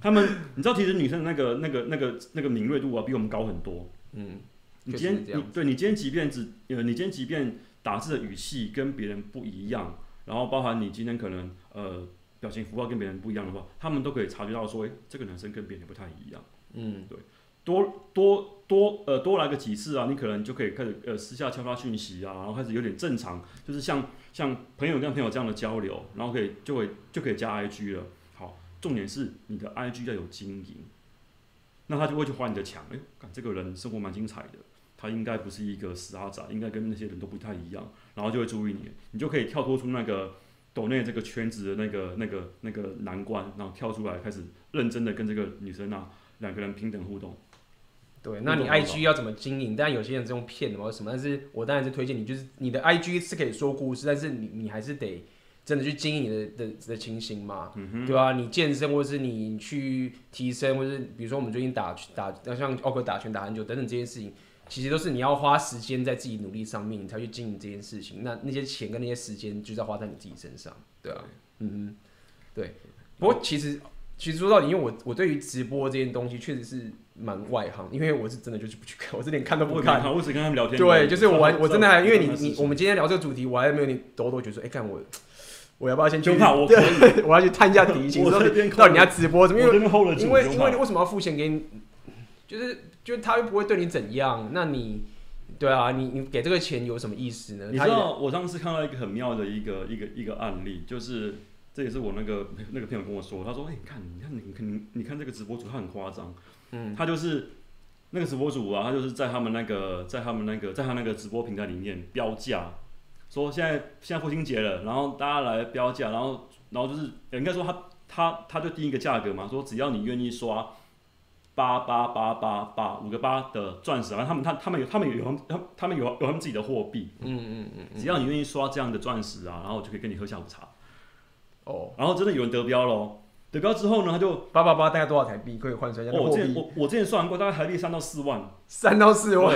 Speaker 2: 他们，你知道，其实女生的那个、那个、那个、那个敏锐度啊，比我们高很多。嗯，你今天，你对你今天，即便只呃，你今天即便打字的语气跟别人不一样，然后包含你今天可能呃表情符号跟别人不一样的话，他们都可以察觉到说，诶，这个男生跟别人不太一样。嗯，对，多多多呃多来个几次啊，你可能就可以开始呃私下敲发讯息啊，然后开始有点正常，就是像像朋友跟朋友这样的交流，然后可以就会就可以加 IG 了。重点是你的 IG 要有经营，那他就会去划你的墙。哎、这个人生活蛮精彩的，他应该不是一个死阿仔，应该跟那些人都不太一样，然后就会注意你，你就可以跳脱出那个抖内这个圈子的那个那个那个难关，然后跳出来开始认真的跟这个女生啊两个人平等互动。
Speaker 1: 对，那你 IG 要怎么经营？但有些人是用骗的或者什么，但是我当然是推荐你，就是你的 IG 是可以说故事，但是你你还是得。真的去经营你的的的情形嘛，嗯、对吧、啊？你健身，或者是你去提升，或者是比如说我们最近打打，像奥克打拳、打很久等等这些事情，其实都是你要花时间在自己努力上面，你才去经营这件事情。那那些钱跟那些时间，就是要花在你自己身上，对啊，嗯嗯，对。不过其实其实说到底，因为我我对于直播这件东西确实是蛮外行，因为我是真的就是不去看，我是连看都不看。
Speaker 2: 我只跟他们聊天。
Speaker 1: 对，就是我我真的还因为你你我们今天聊这个主题，我还没有你抖抖觉得说，哎、欸，看我。我要不要先去？我可以，我要去探一下敌情。到底你要直播什么？因为因为因为你为什么要付钱给你？就是就是他又不会对你怎样？那你对啊，你你给这个钱有什么意思呢？
Speaker 2: 你知道我上次看到一个很妙的一个一个一个案例，就是这也是我那个那个朋友跟我说，他说：“哎，你看你看你你你看这个直播主他很夸张，嗯，他就是那个直播主啊，他就是在他们那个在他们那个在他那个直播平台里面标价。”说现在现在父亲节了，然后大家来标价，然后然后就是应该说他他他就定一个价格嘛，说只要你愿意刷八八八八八五个八的钻石，然后他们他他们有他们有他们他们有有他们自己的货币，嗯嗯嗯，只要你愿意刷这样的钻石啊，然后我就可以跟你喝下午茶。哦，然后真的有人得标喽，得标之后呢，他就
Speaker 1: 八八八大概多少台币？可以换算一下？
Speaker 2: 我之前我我之前算过，大概台币三到四万，
Speaker 1: 三到四万。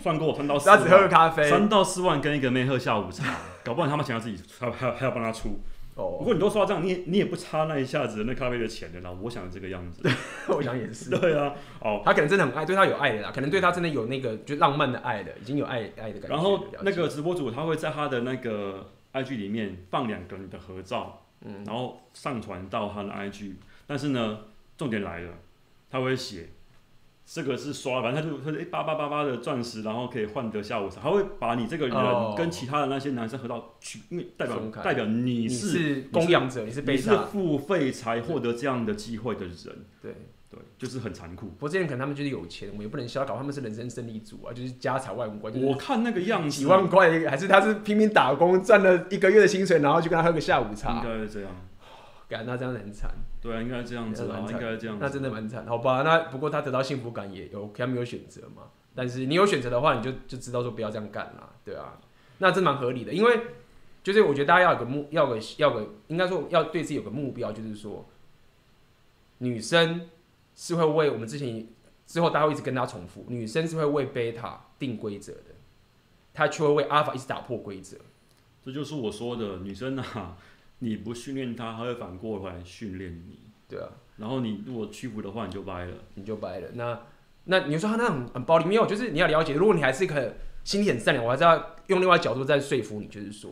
Speaker 2: 算过三到四万，
Speaker 1: 他只喝咖啡。
Speaker 2: 三到四万跟一个妹喝下午茶，搞不好他们想要自己还还还要帮他出。哦，不过你都说到这样，你也你也不差那一下子那咖啡的钱的啦。我想这个样子，
Speaker 1: 我想也是。
Speaker 2: 对啊，哦，
Speaker 1: 他可能真的很爱，对他有爱的啦，可能对他真的有那个就浪漫的爱的，已经有爱爱的感觉。
Speaker 2: 然后那个直播主他会在他的那个 IG 里面放两个人的合照，嗯，然后上传到他的 IG，但是呢，重点来了，他会写。这个是刷，反正他就他就八八八八的钻石，然后可以换得下午茶。他会把你这个人跟其他的那些男生合到去，因为代表代表你是
Speaker 1: 供养者，你是被
Speaker 2: 你是付费才获得这样的机会的人。
Speaker 1: 对
Speaker 2: 对，就是很残酷。
Speaker 1: 不过之前可能他们就是有钱，我们也不能瞎搞，他们是人生胜利组啊，就是家财万贯。
Speaker 2: 我看那个样子，
Speaker 1: 几万块还是他是拼命打工赚了一个月的薪水，然后去跟他喝个下午茶。
Speaker 2: 应该是这样。
Speaker 1: 感那这样很惨。
Speaker 2: 对啊，应该这样子啊，应该这样子。
Speaker 1: 那真的蛮惨，好吧？那不过他得到幸福感也有，他没有选择嘛。但是你有选择的话，你就就知道说不要这样干啦，对啊。那这蛮合理的，因为就是我觉得大家要有个目，要个要个，应该说要对自己有个目标，就是说女生是会为我们之前之后，大家会一直跟她重复，女生是会为贝塔定规则的，她却会为阿法一直打破规则。
Speaker 2: 这就是我说的，女生啊。你不训练他，他会反过来训练你。
Speaker 1: 对啊，
Speaker 2: 然后你如果屈服的话，你就掰了，
Speaker 1: 你就掰了。那那你说他那种很暴力，没有，就是你要了解，如果你还是一个心地很善良，我还是要用另外角度再说服你，就是说，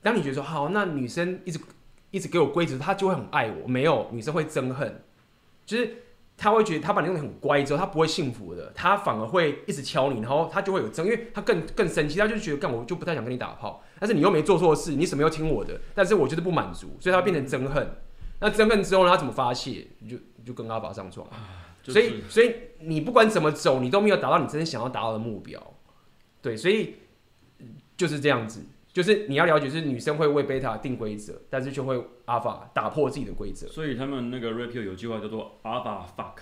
Speaker 1: 当你觉得说好，那女生一直一直给我规则，她就会很爱我。没有，女生会憎恨。就是她会觉得她把你弄得很乖之后，她不会幸福的，她反而会一直敲你，然后她就会有争，因为她更更生气，她就觉得干我就不太想跟你打炮，但是你又没做错事，你什么又听我的，但是我就是不满足，所以他变成憎恨。那憎恨之后呢，他怎么发泄？你就就跟阿爸上床。
Speaker 2: 就是、
Speaker 1: 所以所以你不管怎么走，你都没有达到你真正想要达到的目标。对，所以就是这样子。就是你要了解，是女生会为贝塔定规则，但是就会阿法打破自己的规则。
Speaker 2: 所以他们那个 rapio 有句话叫做阿法 fuck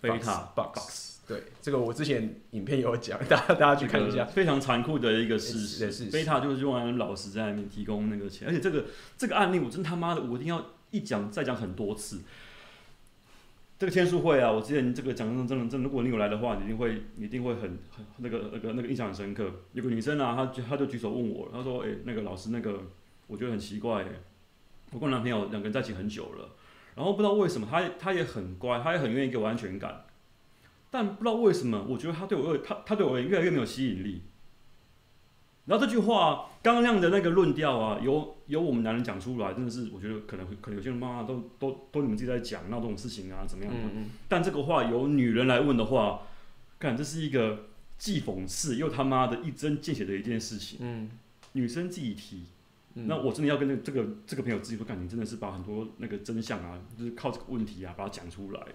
Speaker 2: 贝塔 box。
Speaker 1: 对，这个我之前影片有讲，大家大家去看一下。
Speaker 2: 非常残酷的一个事实。
Speaker 1: 是
Speaker 2: 贝塔就是用来老师在那边提供那个钱，而且这个这个案例，我真他妈的，我一定要一讲再讲很多次。这个天书会啊，我之前这个讲真的真的真的，如果你有来的话，你一定会你一定会很很那个那个那个印象很深刻。有个女生啊，她就她就举手问我，她说：“哎、欸，那个老师，那个我觉得很奇怪，我跟我男朋友两个人在一起很久了，然后不知道为什么，她她也很乖，她也很愿意给我安全感，但不知道为什么，我觉得他对我他他对我越来越没有吸引力。”然后这句话，刚刚那样的那个论调啊，由由我们男人讲出来，真的是我觉得可能可能有些人妈妈都都都你们自己在讲闹这种事情啊，怎么样？嗯嗯，但这个话由女人来问的话，看这是一个既讽刺又他妈的一针见血的一件事情。嗯，女生自己提，嗯、那我真的要跟这个这个这个朋友自己说，感情真的是把很多那个真相啊，就是靠这个问题啊把它讲出来的。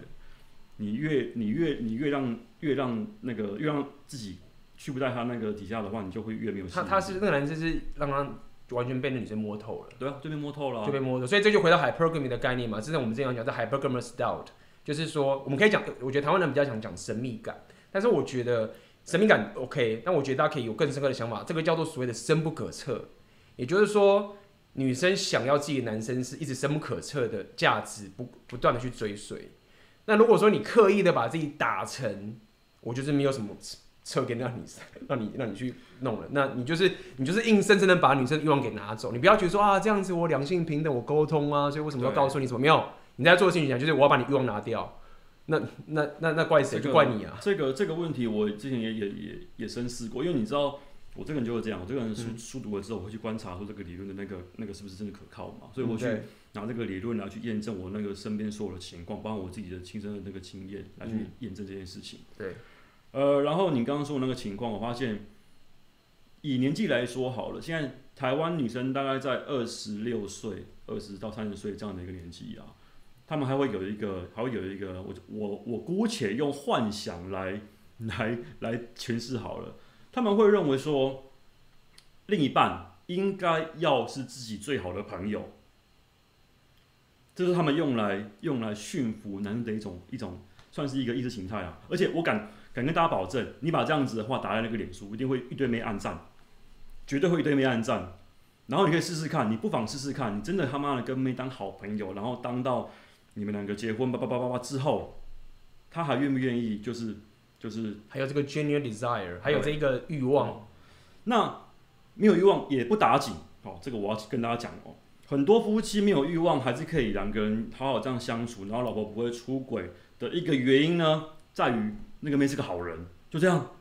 Speaker 2: 你越你越你越让越让那个越让自己。去不在他那个底下的话，你就会越没有。
Speaker 1: 他他是那个男生是让他完全被那女生摸透了。
Speaker 2: 对啊，就被摸透了、啊。
Speaker 1: 就被摸透，所以这就回到 hypergamy 的概念嘛。之前我们之前讲叫 hypergamous doubt，就是说我们可以讲，我觉得台湾人比较想讲神秘感，但是我觉得神秘感 OK，但我觉得大家可以有更深刻的想法，这个叫做所谓的深不可测。也就是说，女生想要自己的男生是一直深不可测的价值，不不断的去追随。那如果说你刻意的把自己打成，我就是没有什么。车给让你让你让你去弄了，那你就是你就是硬生生的把女生的欲望给拿走。你不要觉得说啊这样子我两性平等我沟通啊，所以为什么要告诉你什么没有？你在做性取向就是我要把你欲望拿掉。那那那那怪谁？就怪你啊！
Speaker 2: 这个这个问题我之前也也也也深思过，因为你知道我这个人就是这样，我这个人书、嗯、书读了之后我会去观察说这个理论的那个那个是不是真的可靠嘛，所以我去拿这个理论来去验证我那个身边所有的情况，包括我自己的亲身的那个经验来去验证这件事情。
Speaker 1: 对。
Speaker 2: 呃，然后你刚刚说的那个情况，我发现以年纪来说好了，现在台湾女生大概在二十六岁、二十到三十岁这样的一个年纪啊，她们还会有一个，还会有一个，我我我姑且用幻想来来来诠释好了，他们会认为说，另一半应该要是自己最好的朋友，这是他们用来用来驯服男人的一种一种，算是一个意识形态啊，而且我敢。敢跟大家保证，你把这样子的话打在那个脸书，一定会一堆妹暗赞，绝对会一堆妹暗赞。然后你可以试试看，你不妨试试看，你真的他妈的跟妹当好朋友，然后当到你们两个结婚叭叭叭叭叭之后，他还愿不愿意？就是就是
Speaker 1: 还有这个 genuine desire，还有这个欲望。
Speaker 2: 哦，那没有欲望也不打紧。好，哦，这个我要跟大家讲哦，很多夫妻没有欲望还是可以两个人好好这样相处，然后老婆不会出轨的一个原因呢，在于。那个妹是个好人，就这样，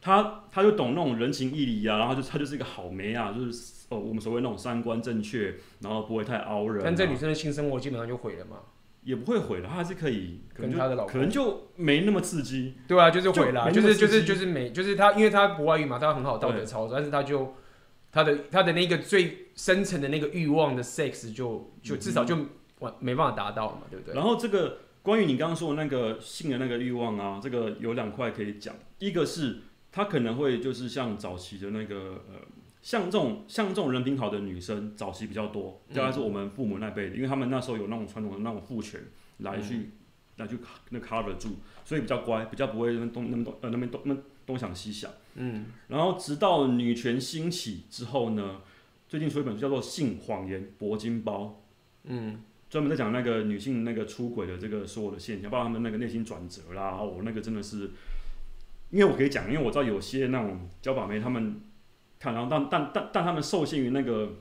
Speaker 2: 他他就懂那种人情义理啊，然后就他就是一个好妹啊，就是哦，我们所谓那种三观正确，然后不会太凹人啊。
Speaker 1: 但这女生的性生活基本上就毁了嘛？
Speaker 2: 也不会毁了，她还是可以
Speaker 1: 跟她的老公，
Speaker 2: 可能就没那么刺激。
Speaker 1: 对啊，就是毁了，就是就是就是没，就是她，因为她不外遇嘛，他很好道德操守，但是她就他的他的那个最深层的那个欲望的 sex 就就至少就完没办法达到嘛，对不对？
Speaker 2: 然后这个。关于你刚刚说的那个性的那个欲望啊，这个有两块可以讲。一个是他可能会就是像早期的那个呃，像这种像这种人品好的女生，早期比较多，大概是我们父母那辈的，因为他们那时候有那种传统的那种父权来去、嗯、来去那 cover 住，所以比较乖，比较不会那么东那么东呃那边东那东想西想。嗯。然后直到女权兴起之后呢，最近出一本书叫做《性谎言铂金包》。嗯。专门在讲那个女性那个出轨的这个所有的现象，包括他们那个内心转折啦，我、哦、那个真的是，因为我可以讲，因为我知道有些那种交把妹，他们看，然后但但但但他们受限于那个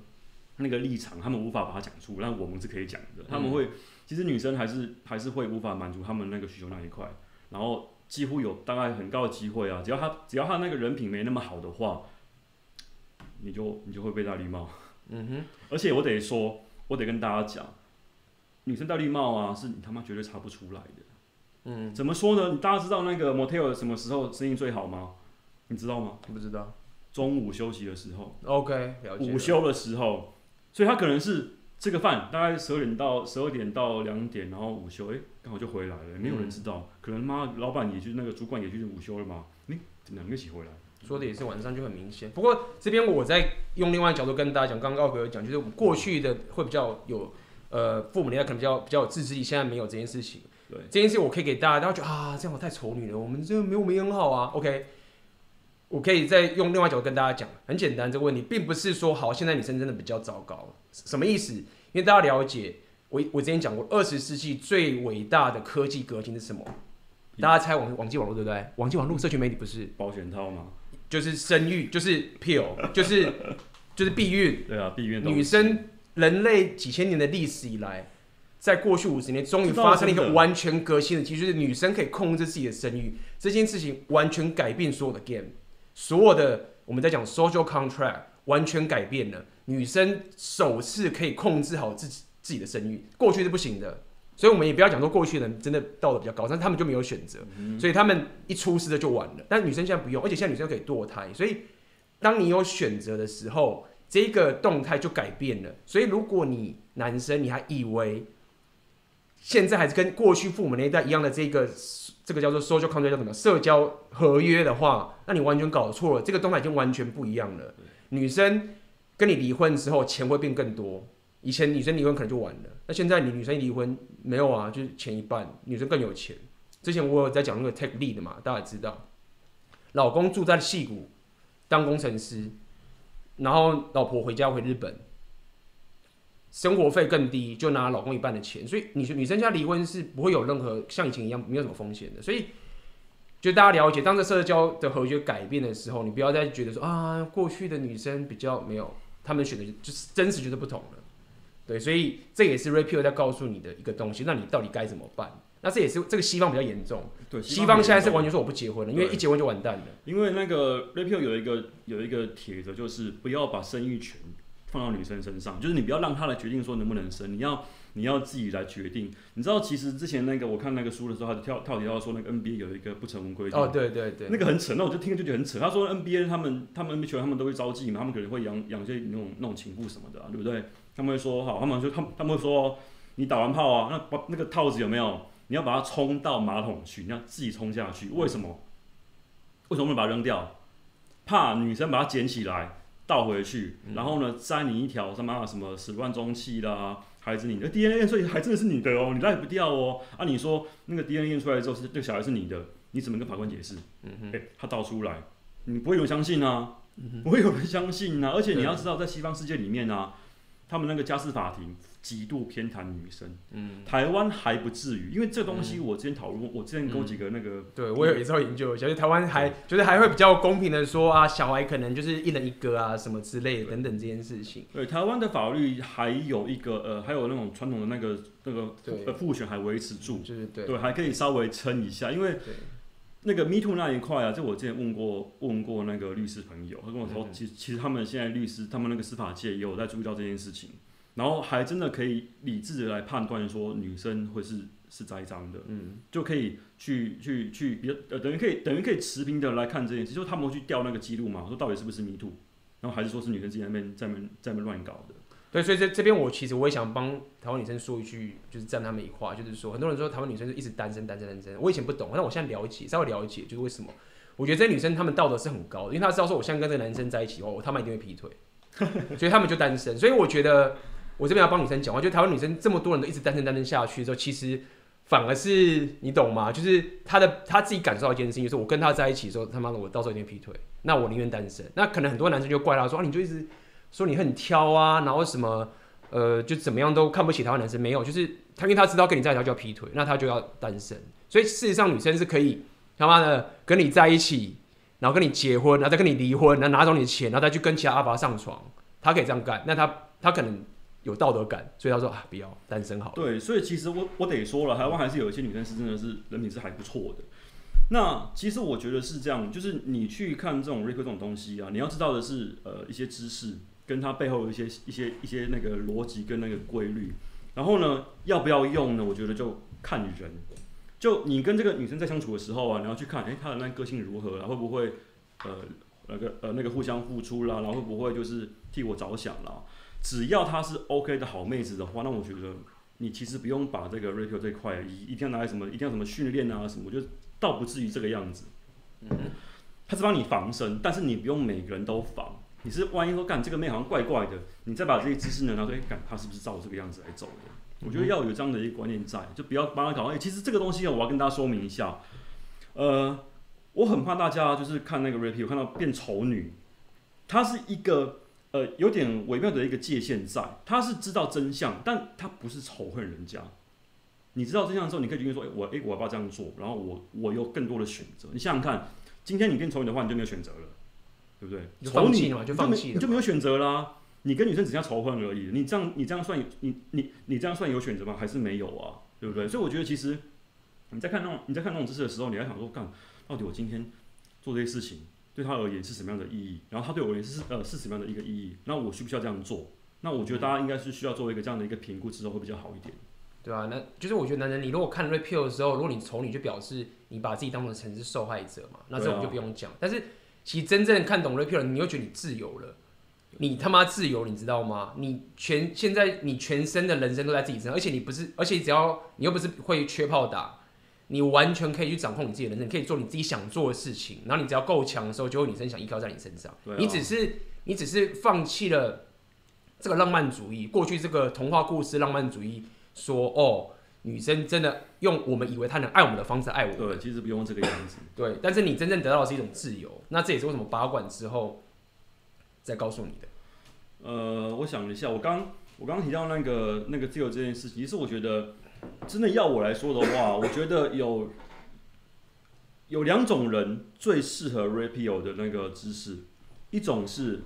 Speaker 2: 那个立场，他们无法把它讲出，但我们是可以讲的。他们会，其实女生还是还是会无法满足他们那个需求那一块，然后几乎有大概很高的机会啊，只要他只要他那个人品没那么好的话，你就你就会被戴绿帽。嗯哼，而且我得说，我得跟大家讲。女生戴绿帽啊，是你他妈绝对查不出来的。嗯，怎么说呢？大家知道那个 motel 什么时候生意最好吗？你知道吗？
Speaker 1: 不知道。
Speaker 2: 中午休息的时候。
Speaker 1: OK，
Speaker 2: 午休的时候，所以他可能是吃个饭，大概十二点到十二点到两点，然后午休，哎、欸，刚好就回来了，没有人知道。可能妈老板也去那个主管也去午休了嘛？你、欸、两个一起回来。
Speaker 1: 说的也是，晚上就很明显。不过这边我在用另外一角度跟大家讲，刚刚奥哥讲，就是我们过去的会比较有，呃，父母年代可能比较比较有自制力，现在没有这件事情。
Speaker 2: 对，
Speaker 1: 这件事我可以给大家，大家觉得啊，这样我太丑女了，我们这没有没很好啊。OK，我可以再用另外一角度跟大家讲，很简单，这个问题并不是说好，现在女生真的比较糟糕，什么意思？因为大家了解，我我之前讲过，二十世纪最伟大的科技革新是什么？大家猜网网际网络对不对？网际网络社群媒体不是
Speaker 2: 保险套吗？
Speaker 1: 就是生育，就是 pill，就是就是避孕。
Speaker 2: 对啊，避孕。
Speaker 1: 女生，人类几千年的历史以来，在过去五十年，终于发生了一个完全革新的，其实就是女生可以控制自己的生育，这件事情完全改变所有的 game，所有的我们在讲 social contract 完全改变了，女生首次可以控制好自己自己的生育，过去是不行的。所以，我们也不要讲说过去的人真的道德比较高，但是他们就没有选择，所以他们一出事的就完了。但女生现在不用，而且现在女生可以堕胎，所以当你有选择的时候，这个动态就改变了。所以，如果你男生你还以为现在还是跟过去父母那一代一样的这个这个叫做 social contract 叫什么社交合约的话，那你完全搞错了。这个动态已经完全不一样了。女生跟你离婚之后，钱会变更多。以前女生离婚可能就完了，那现在你女生离婚没有啊？就是钱一半，女生更有钱。之前我有在讲那个 take lead 的嘛，大家知道，老公住在矽谷当工程师，然后老婆回家回日本，生活费更低，就拿老公一半的钱。所以女女生家离婚是不会有任何像以前一样没有什么风险的。所以就大家了解，当这社交的合约改变的时候，你不要再觉得说啊，过去的女生比较没有，他们选的就是真实就是不同了。对，所以这也是 Pill 在告诉你的一个东西，那你到底该怎么办？那这也是这个西方比较严重。
Speaker 2: 对，
Speaker 1: 西方现在是完全说我不结婚了，因为一结婚就完蛋了。
Speaker 2: 因为那个 Pill 有一个有一个铁则，就是不要把生育权放到女生身上，就是你不要让她来决定说能不能生，你要你要自己来决定。你知道，其实之前那个我看那个书的时候，他就跳跳提到说那个 NBA 有一个不成文规定。
Speaker 1: 哦，对对对，
Speaker 2: 那个很扯，那我就听就觉得很扯。他说 NBA 他们他们 NBA 球员他们都会招妓嘛，他们可能会养养些那种那种情妇什么的、啊，对不对？他们会说好，他们就他们他们会说，你打完炮啊，那把那个套子有没有？你要把它冲到马桶去，你要自己冲下去。为什么？为什么不能把它扔掉？怕女生把它捡起来倒回去，然后呢，塞你一条什么什么始乱终弃啦，孩子你的 DNA，所以还真的是你的哦，你赖不掉哦。啊，你说那个 DNA 验出来之后是这个小孩是你的，你怎么跟法官解释？嗯哼，哎，他倒出来，你不会有人相信啊，不会有人相信啊。而且你要知道，在西方世界里面啊。他们那个家事法庭极度偏袒女生，嗯，台湾还不至于，因为这东西我之前讨论过，我之前跟几个那个，
Speaker 1: 对我有一次研究，一下，就台湾还就是还会比较公平的说啊，小孩可能就是一人一个啊，什么之类的等等这件事情。
Speaker 2: 对，台湾的法律还有一个呃，还有那种传统的那个那个呃父权还维持住，
Speaker 1: 就是对，
Speaker 2: 对，还可以稍微撑一下，因为。那个 Me Too 那一块啊，就我之前问过问过那个律师朋友，他跟我说，其实其实他们现在律师，他们那个司法界也有在注意到这件事情，然后还真的可以理智的来判断说女生会是是栽赃的，嗯，就可以去去去比较呃等于可以等于可以持平的来看这件事，就他们会去调那个记录嘛，说到底是不是迷途然后还是说是女生自己在那边在那边在那边乱搞的。
Speaker 1: 对，所以这这边我其实我也想帮台湾女生说一句，就是站他们一块，就是说很多人说台湾女生就一直单身单身单身，我以前不懂，但我现在了解，稍微了解，就是为什么？我觉得这些女生她们道德是很高的，因为她知道说我现在跟这个男生在一起哦，他们一定会劈腿，所以他们就单身。所以我觉得我这边要帮女生讲话，就台湾女生这么多人都一直单身单身下去之后，其实反而是你懂吗？就是她的她自己感受到一件事情，就是我跟他在一起的时候，他妈的我到时候一定劈腿，那我宁愿单身。那可能很多男生就怪他说啊，你就一直。说你很挑啊，然后什么，呃，就怎么样都看不起台湾男生，没有，就是他因为他知道跟你在一起就要劈腿，那他就要单身。所以事实上女生是可以他妈的跟你在一起，然后跟你结婚，然后再跟你离婚，然后拿走你的钱，然后再去跟其他阿爸上床，他可以这样干。那他他可能有道德感，所以他说啊，不要单身好。
Speaker 2: 对，所以其实我我得说了，台湾还是有一些女生是真的是人品是还不错的。那其实我觉得是这样，就是你去看这种 Rape 这种东西啊，你要知道的是呃一些知识。跟他背后的一些一些一些那个逻辑跟那个规律，然后呢，要不要用呢？我觉得就看人。就你跟这个女生在相处的时候啊，你要去看，哎、她的那个性如何啊，会不会呃那个呃那个互相付出啦，然后会不会就是替我着想啦？只要她是 OK 的好妹子的话，那我觉得你其实不用把这个 rapio 这块一一定要拿来什么，一定要什么训练啊什么，我觉得倒不至于这个样子。嗯，他是帮你防身，但是你不用每个人都防。你是万一说干这个妹好像怪怪的，你再把这些知识呢拿出来，干她是不是照这个样子来走的？我觉得要有这样的一个观念在，就不要帮他搞。哎、欸，其实这个东西啊，我要跟大家说明一下。呃，我很怕大家就是看那个 rapio 看到变丑女，她是一个呃有点微妙的一个界限在。他是知道真相，但他不是仇恨人家。你知道真相之后，你可以决定说，哎、欸，我哎、欸，我要不要这样做？然后我我有更多的选择。你想想看，今天你变丑女的话，你就没有选择了。对不对？仇你嘛，就放弃，你就没有选择啦。你跟女生只剩下仇恨而已。你这样，你这样算，你你你这样算有选择吗？还是没有啊？对不对？所以我觉得，其实你在看那种你在看那种知识的时候，你还想说，干到底我今天做这些事情对他而言是什么样的意义？然后他对我而言是呃是什么样的一个意义？那我需不需要这样做？那我觉得大家应该是需要做一个这样的一个评估之后会比较好一点。
Speaker 1: 对啊，那就是我觉得男人，你如果看 repeal 的时候，如果你丑女，就表示你把自己当成成是受害者嘛。那这我们就不用讲，但是。其实真正看懂 repeal，你又觉得你自由了，你他妈自由，你知道吗？你全现在你全身的人生都在自己身上，而且你不是，而且只要你又不是会缺炮打，你完全可以去掌控你自己的人生，你可以做你自己想做的事情。然后你只要够强的时候，就会有女生想依靠在你身上。你只是你只是放弃了这个浪漫主义，过去这个童话故事浪漫主义说哦。女生真的用我们以为她能爱我们的方式爱我们，
Speaker 2: 对，其实不用这个样子。
Speaker 1: 对，但是你真正得到的是一种自由，那这也是为什么拔管之后再告诉你的。
Speaker 2: 呃，我想了一下，我刚我刚提到那个那个自由这件事情，其实我觉得真的要我来说的话，我觉得有有两种人最适合 rapio 的那个姿势，一种是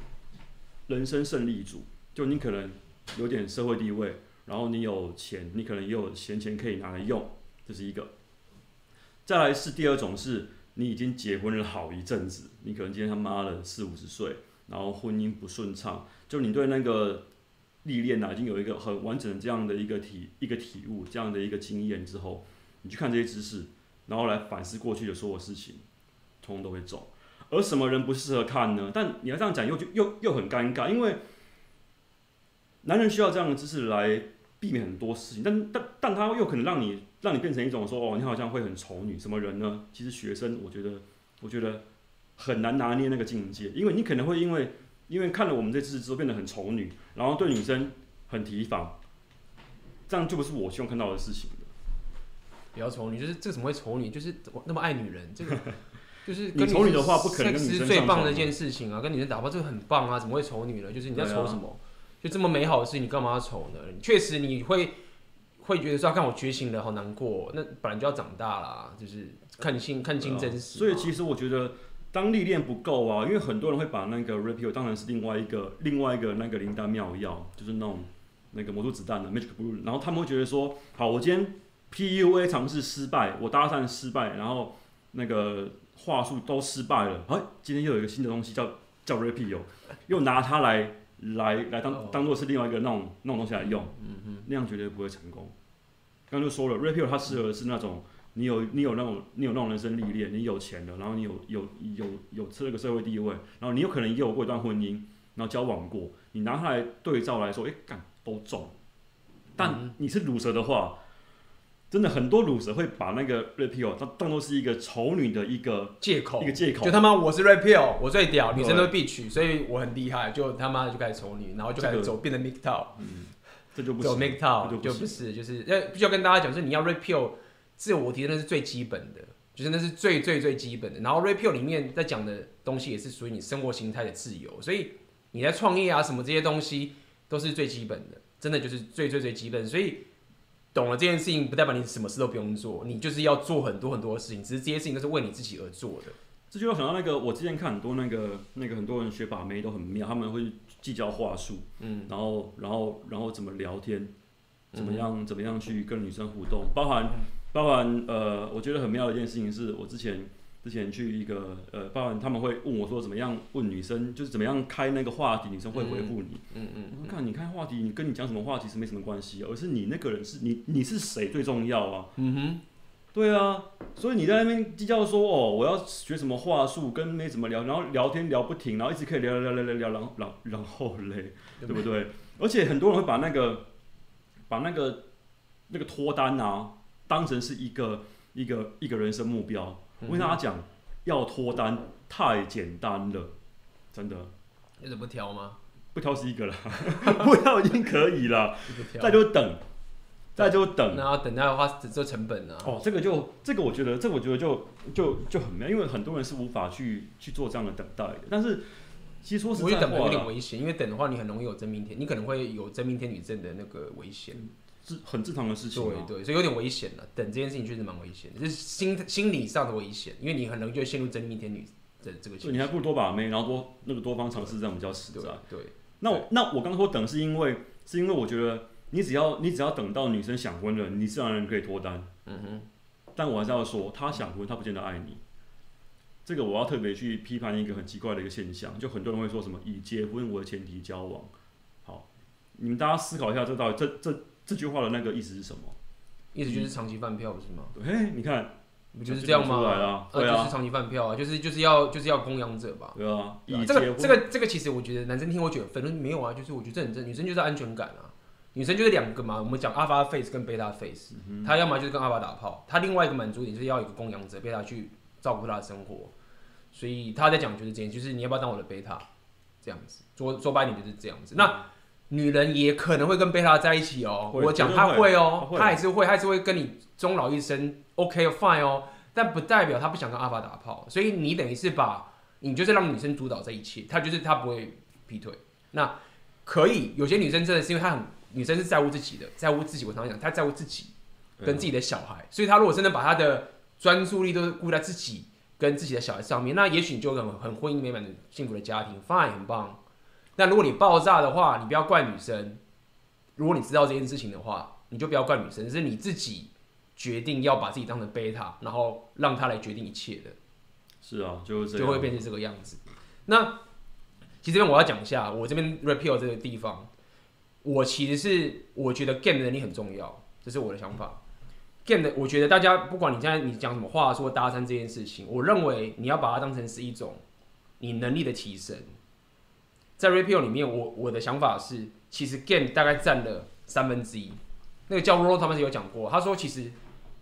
Speaker 2: 人生胜利组，就你可能有点社会地位。然后你有钱，你可能也有闲钱可以拿来用，这是一个。再来是第二种，是你已经结婚了好一阵子，你可能今天他妈的四五十岁，然后婚姻不顺畅，就你对那个历练啊，已经有一个很完整的这样的一个体一个体悟，这样的一个经验之后，你去看这些知识，然后来反思过去的所有事情，通通都会走。而什么人不适合看呢？但你要这样讲又就又又很尴尬，因为男人需要这样的知识来。避免很多事情，但但但他又可能让你让你变成一种说哦，你好像会很丑女，什么人呢？其实学生，我觉得我觉得很难拿捏那个境界，因为你可能会因为因为看了我们这次之后变得很丑女，然后对女生很提防，这样就不是我希望看到的事情。
Speaker 1: 比较丑女，就是这个怎么会丑女？就是那么爱女人，这个就是
Speaker 2: 你丑女的话不可能跟女生
Speaker 1: 是最棒的一件事情啊，跟女生打炮这个很棒啊，怎么会丑女呢？就是你在丑什么？就这么美好的事情，你干嘛要丑呢？确实你会会觉得说，看我觉醒了，好难过。那本来就要长大啦，就是看清看清真实。
Speaker 2: 所以其实我觉得，当历练不够啊，因为很多人会把那个 repeal 当成是另外一个另外一个那个灵丹妙药，就是那种那个魔术子弹的 magic bullet。然后他们会觉得说，好，我今天 PUA 尝试失败，我搭讪失败，然后那个话术都失败了，哎，今天又有一个新的东西叫叫 repeal，又拿它来。来来当当做是另外一个那种那种东西来用，嗯嗯，那样绝对不会成功。刚刚就说了，repeal 它适合的是那种你有你有那种你有那种人生历练，你有钱的，然后你有有有有这个社会地位，然后你有可能也有过一段婚姻，然后交往过，你拿它来对照来说，哎、欸，干都中。但你是乳蛇的话。真的很多乳蛇会把那个 repeal 它当做是一个丑女的一个借口，一个借口。
Speaker 1: 就他妈我是 repeal，我最屌，女生都必娶，所以我很厉害。就他妈就开始丑女，然后就开始走变成 MGTOW。
Speaker 2: 嗯，这就不
Speaker 1: 走 MGTOW 就不是，就是要必须要跟大家讲，就是你要 rapio 自我提升那是最基本的，就是那是最最最基本的。然后 rapio 里面在讲的东西也是属于你生活形态的自由，所以你在创业啊什么这些东西都是最基本的，真的就是最最最基本，所以。懂了这件事情，不代表你什么事都不用做，你就是要做很多很多的事情，只是这些事情都是为你自己而做的。
Speaker 2: 这就要想到那个，我之前看很多那个那个很多人学把妹都很妙，他们会计较话术，嗯，然后然后然后怎么聊天，怎么样怎么样去跟女生互动，包含包含呃，我觉得很妙的一件事情是我之前。之前去一个呃，包含他们会问我说怎么样问女生，就是怎么样开那个话题，女生会回复你。嗯嗯。我、嗯、说看你开话题，你跟你讲什么话题是没什么关系，而是你那个人是你你是谁最重要啊。嗯哼。对啊，所以你在那边计较说哦，我要学什么话术，跟妹怎么聊，然后聊天聊不停，然后一直可以聊聊聊聊聊，然后然后然后嘞，对不对？而且很多人会把那个把那个那个脱单啊，当成是一个一个一个人生目标。我跟大家讲，要脱单太简单了，真的。
Speaker 1: 你怎么不挑吗？
Speaker 2: 不挑是一个了，不挑已经可以了，再就等。再就等，
Speaker 1: 然后等待的话，只做成本呢。
Speaker 2: 哦，这个就这个，我觉得这个我觉得就就就很妙，因为很多人是无法去去做这样的等待的。但是其实说实在话，
Speaker 1: 我觉得等有点危险，因为等的话，你很容易有真命天，你可能会有真命天女症的那个危险，
Speaker 2: 是很正常的事情。
Speaker 1: 对对，所以有点危险了。等这件事情确实蛮危险的，就是心心理上的危险，因为你很容易就陷入真命天女的这个。
Speaker 2: 你还不如多把妹，然后多那个多方尝试，这样比较实在。
Speaker 1: 对，对
Speaker 2: 那我那我刚刚说等是因为是因为我觉得。你只要你只要等到女生想婚了，你自然而然可以脱单。嗯哼。但我还是要说，她想婚，她不见得爱你。这个我要特别去批判一个很奇怪的一个现象，就很多人会说什么以结婚为前提交往。好，你们大家思考一下，这到底这这这句话的那个意思是什么？
Speaker 1: 意思就是长期饭票，不是吗？
Speaker 2: 哎，你看，
Speaker 1: 不就是这样吗？
Speaker 2: 啊，对啊，
Speaker 1: 就是长期饭票啊，就是就是要就是要供养者吧？这个这个这个其实我觉得男生听我觉得反正没有啊，就是我觉得这很正，女生就是安全感啊。女生就是两个嘛，我们讲 alpha face 跟 beta face，她要么就是跟 alpha 打炮，她另外一个满足点就是要一个供养者，beta 去照顾她的生活，所以她在讲就是这样，就是你要不要当我的 beta，这样子，说说白点就是这样子。那女人也可能会跟 beta 在一起哦，我讲她会哦，她也是会，她也是会跟你终老一生，OK fine 哦，但不代表她不想跟 alpha 打炮，所以你等于是把，你就是让女生主导这一切，她就是她不会劈腿，那可以，有些女生真的是因为她很。女生是在乎自己的，在乎自己。我常常讲，她在乎自己跟自己的小孩，所以她如果真的把她的专注力都顾在自己跟自己的小孩上面，那也许你就很很婚姻美满的幸福的家庭，fine，很棒。但如果你爆炸的话，你不要怪女生。如果你知道这件事情的话，你就不要怪女生，是你自己决定要把自己当成贝塔，然后让他来决定一切的。
Speaker 2: 是啊，就
Speaker 1: 就会变成这个样子。那其实这边我要讲一下，我这边 repeal 这个地方。我其实是我觉得 game 的能力很重要，这是我的想法。game 的，我觉得大家不管你现在你讲什么话说搭讪这件事情，我认为你要把它当成是一种你能力的提升。在 Rapio 里面，我我的想法是，其实 game 大概占了三分之一。那个叫 Rollo 他们有讲过，他说其实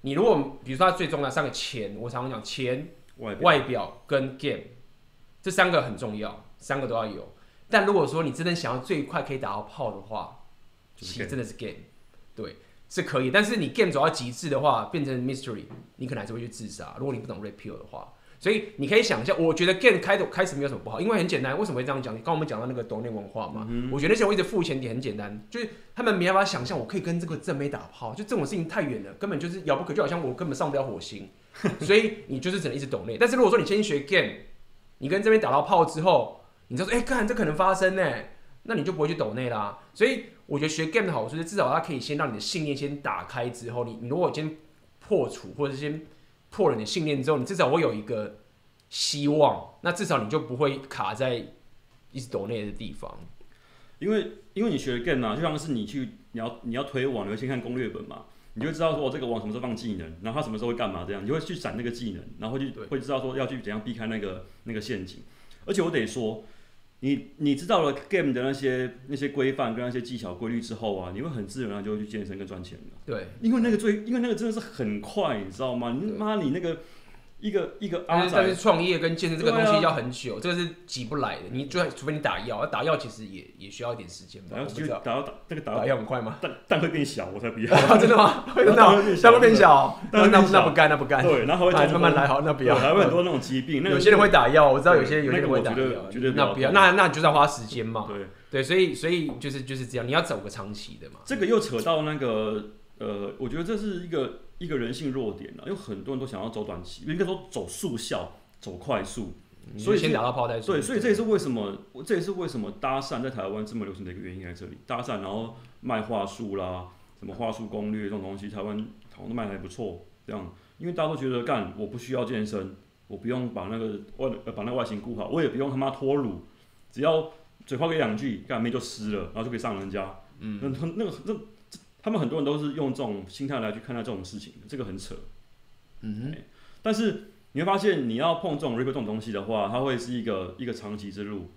Speaker 1: 你如果比如说他最重要三个钱，我常常讲钱、外表，外表跟 game 这三个很重要，三个都要有。但如果说你真的想要最快可以打到炮的话，其实真的是 game，对，是可以。但是你 game 走到极致的话，变成 mystery，你可能还是会去自杀。如果你不懂 rapio 的话，所以你可以想一下，我觉得 game 开头开始没有什么不好，因为很简单。为什么会这样讲？刚刚我们讲到那个抖内文化嘛，嗯、我觉得那些我一直付钱点很简单，就是他们没办法想象我可以跟这个正妹打炮，就这种事情太远了，根本就是遥不可及，就好像我根本上不了火星。所以你就是只能一直抖内。但是如果说你先学 game，你跟这边打到炮之后，你就说，哎、欸，看这可能发生呢，那你就不会去抖内啦。所以我觉得学 game 的好处是，至少它可以先让你的信念先打开之后，你你如果先破除或者先破了你的信念之后，你至少会有一个希望。那至少你就不会卡在一直抖内的地方。
Speaker 2: 因为因为你学 game 啊，就像是你去你要你要推网，你会先看攻略本嘛，你就知道说这个网什么时候放技能，然后它什么时候会干嘛这样，你就会去闪那个技能，然后就会知道说要去怎样避开那个那个陷阱。而且我得说。你你知道了 game 的那些那些规范跟那些技巧规律之后啊，你会很自然的就会去健身跟赚钱了。
Speaker 1: 对，
Speaker 2: 因为那个最，因为那个真的是很快，你知道吗？你妈你那个。一个一个
Speaker 1: 但是创业跟健身这个东西要很久，这个是挤不来的。你就除非你打药，打药其实也也需要一点时间吧。
Speaker 2: 打药打打那个打
Speaker 1: 药很快吗？
Speaker 2: 蛋蛋会变小，我才不要。
Speaker 1: 真的吗？真的蛋会变小？那那不干，那不干。
Speaker 2: 对，然后会
Speaker 1: 慢慢来，好，那不要。
Speaker 2: 还会很多那种疾病。
Speaker 1: 有些人会打药，我知道有些有些人会打药。
Speaker 2: 那
Speaker 1: 不要，那那你就是要花时间嘛。
Speaker 2: 对
Speaker 1: 对，所以所以就是就是这样，你要走个长期的嘛。
Speaker 2: 这个又扯到那个呃，我觉得这是一个。一个人性弱点啊，因为很多人都想要走短期，应该说走速效、走快速，所以
Speaker 1: 先打到炮再说。
Speaker 2: 对，所以这也是为什么，这也是为什么搭讪在台湾这么流行的一个原因在这里。搭讪然后卖话术啦，什么话术攻略这种东西，台湾好像都卖的还不错。这样，因为大家都觉得干，我不需要健身，我不用把那个外把那个外形顾好，我也不用他妈脱乳，只要嘴炮给两句，干妹就湿了，然后就可以上人家。嗯，那那个那。他们很多人都是用这种心态来去看待这种事情，这个很扯。
Speaker 1: 嗯哼，
Speaker 2: 但是你会发现，你要碰这种 rebuild 这种东西的话，它会是一个一个长期之路，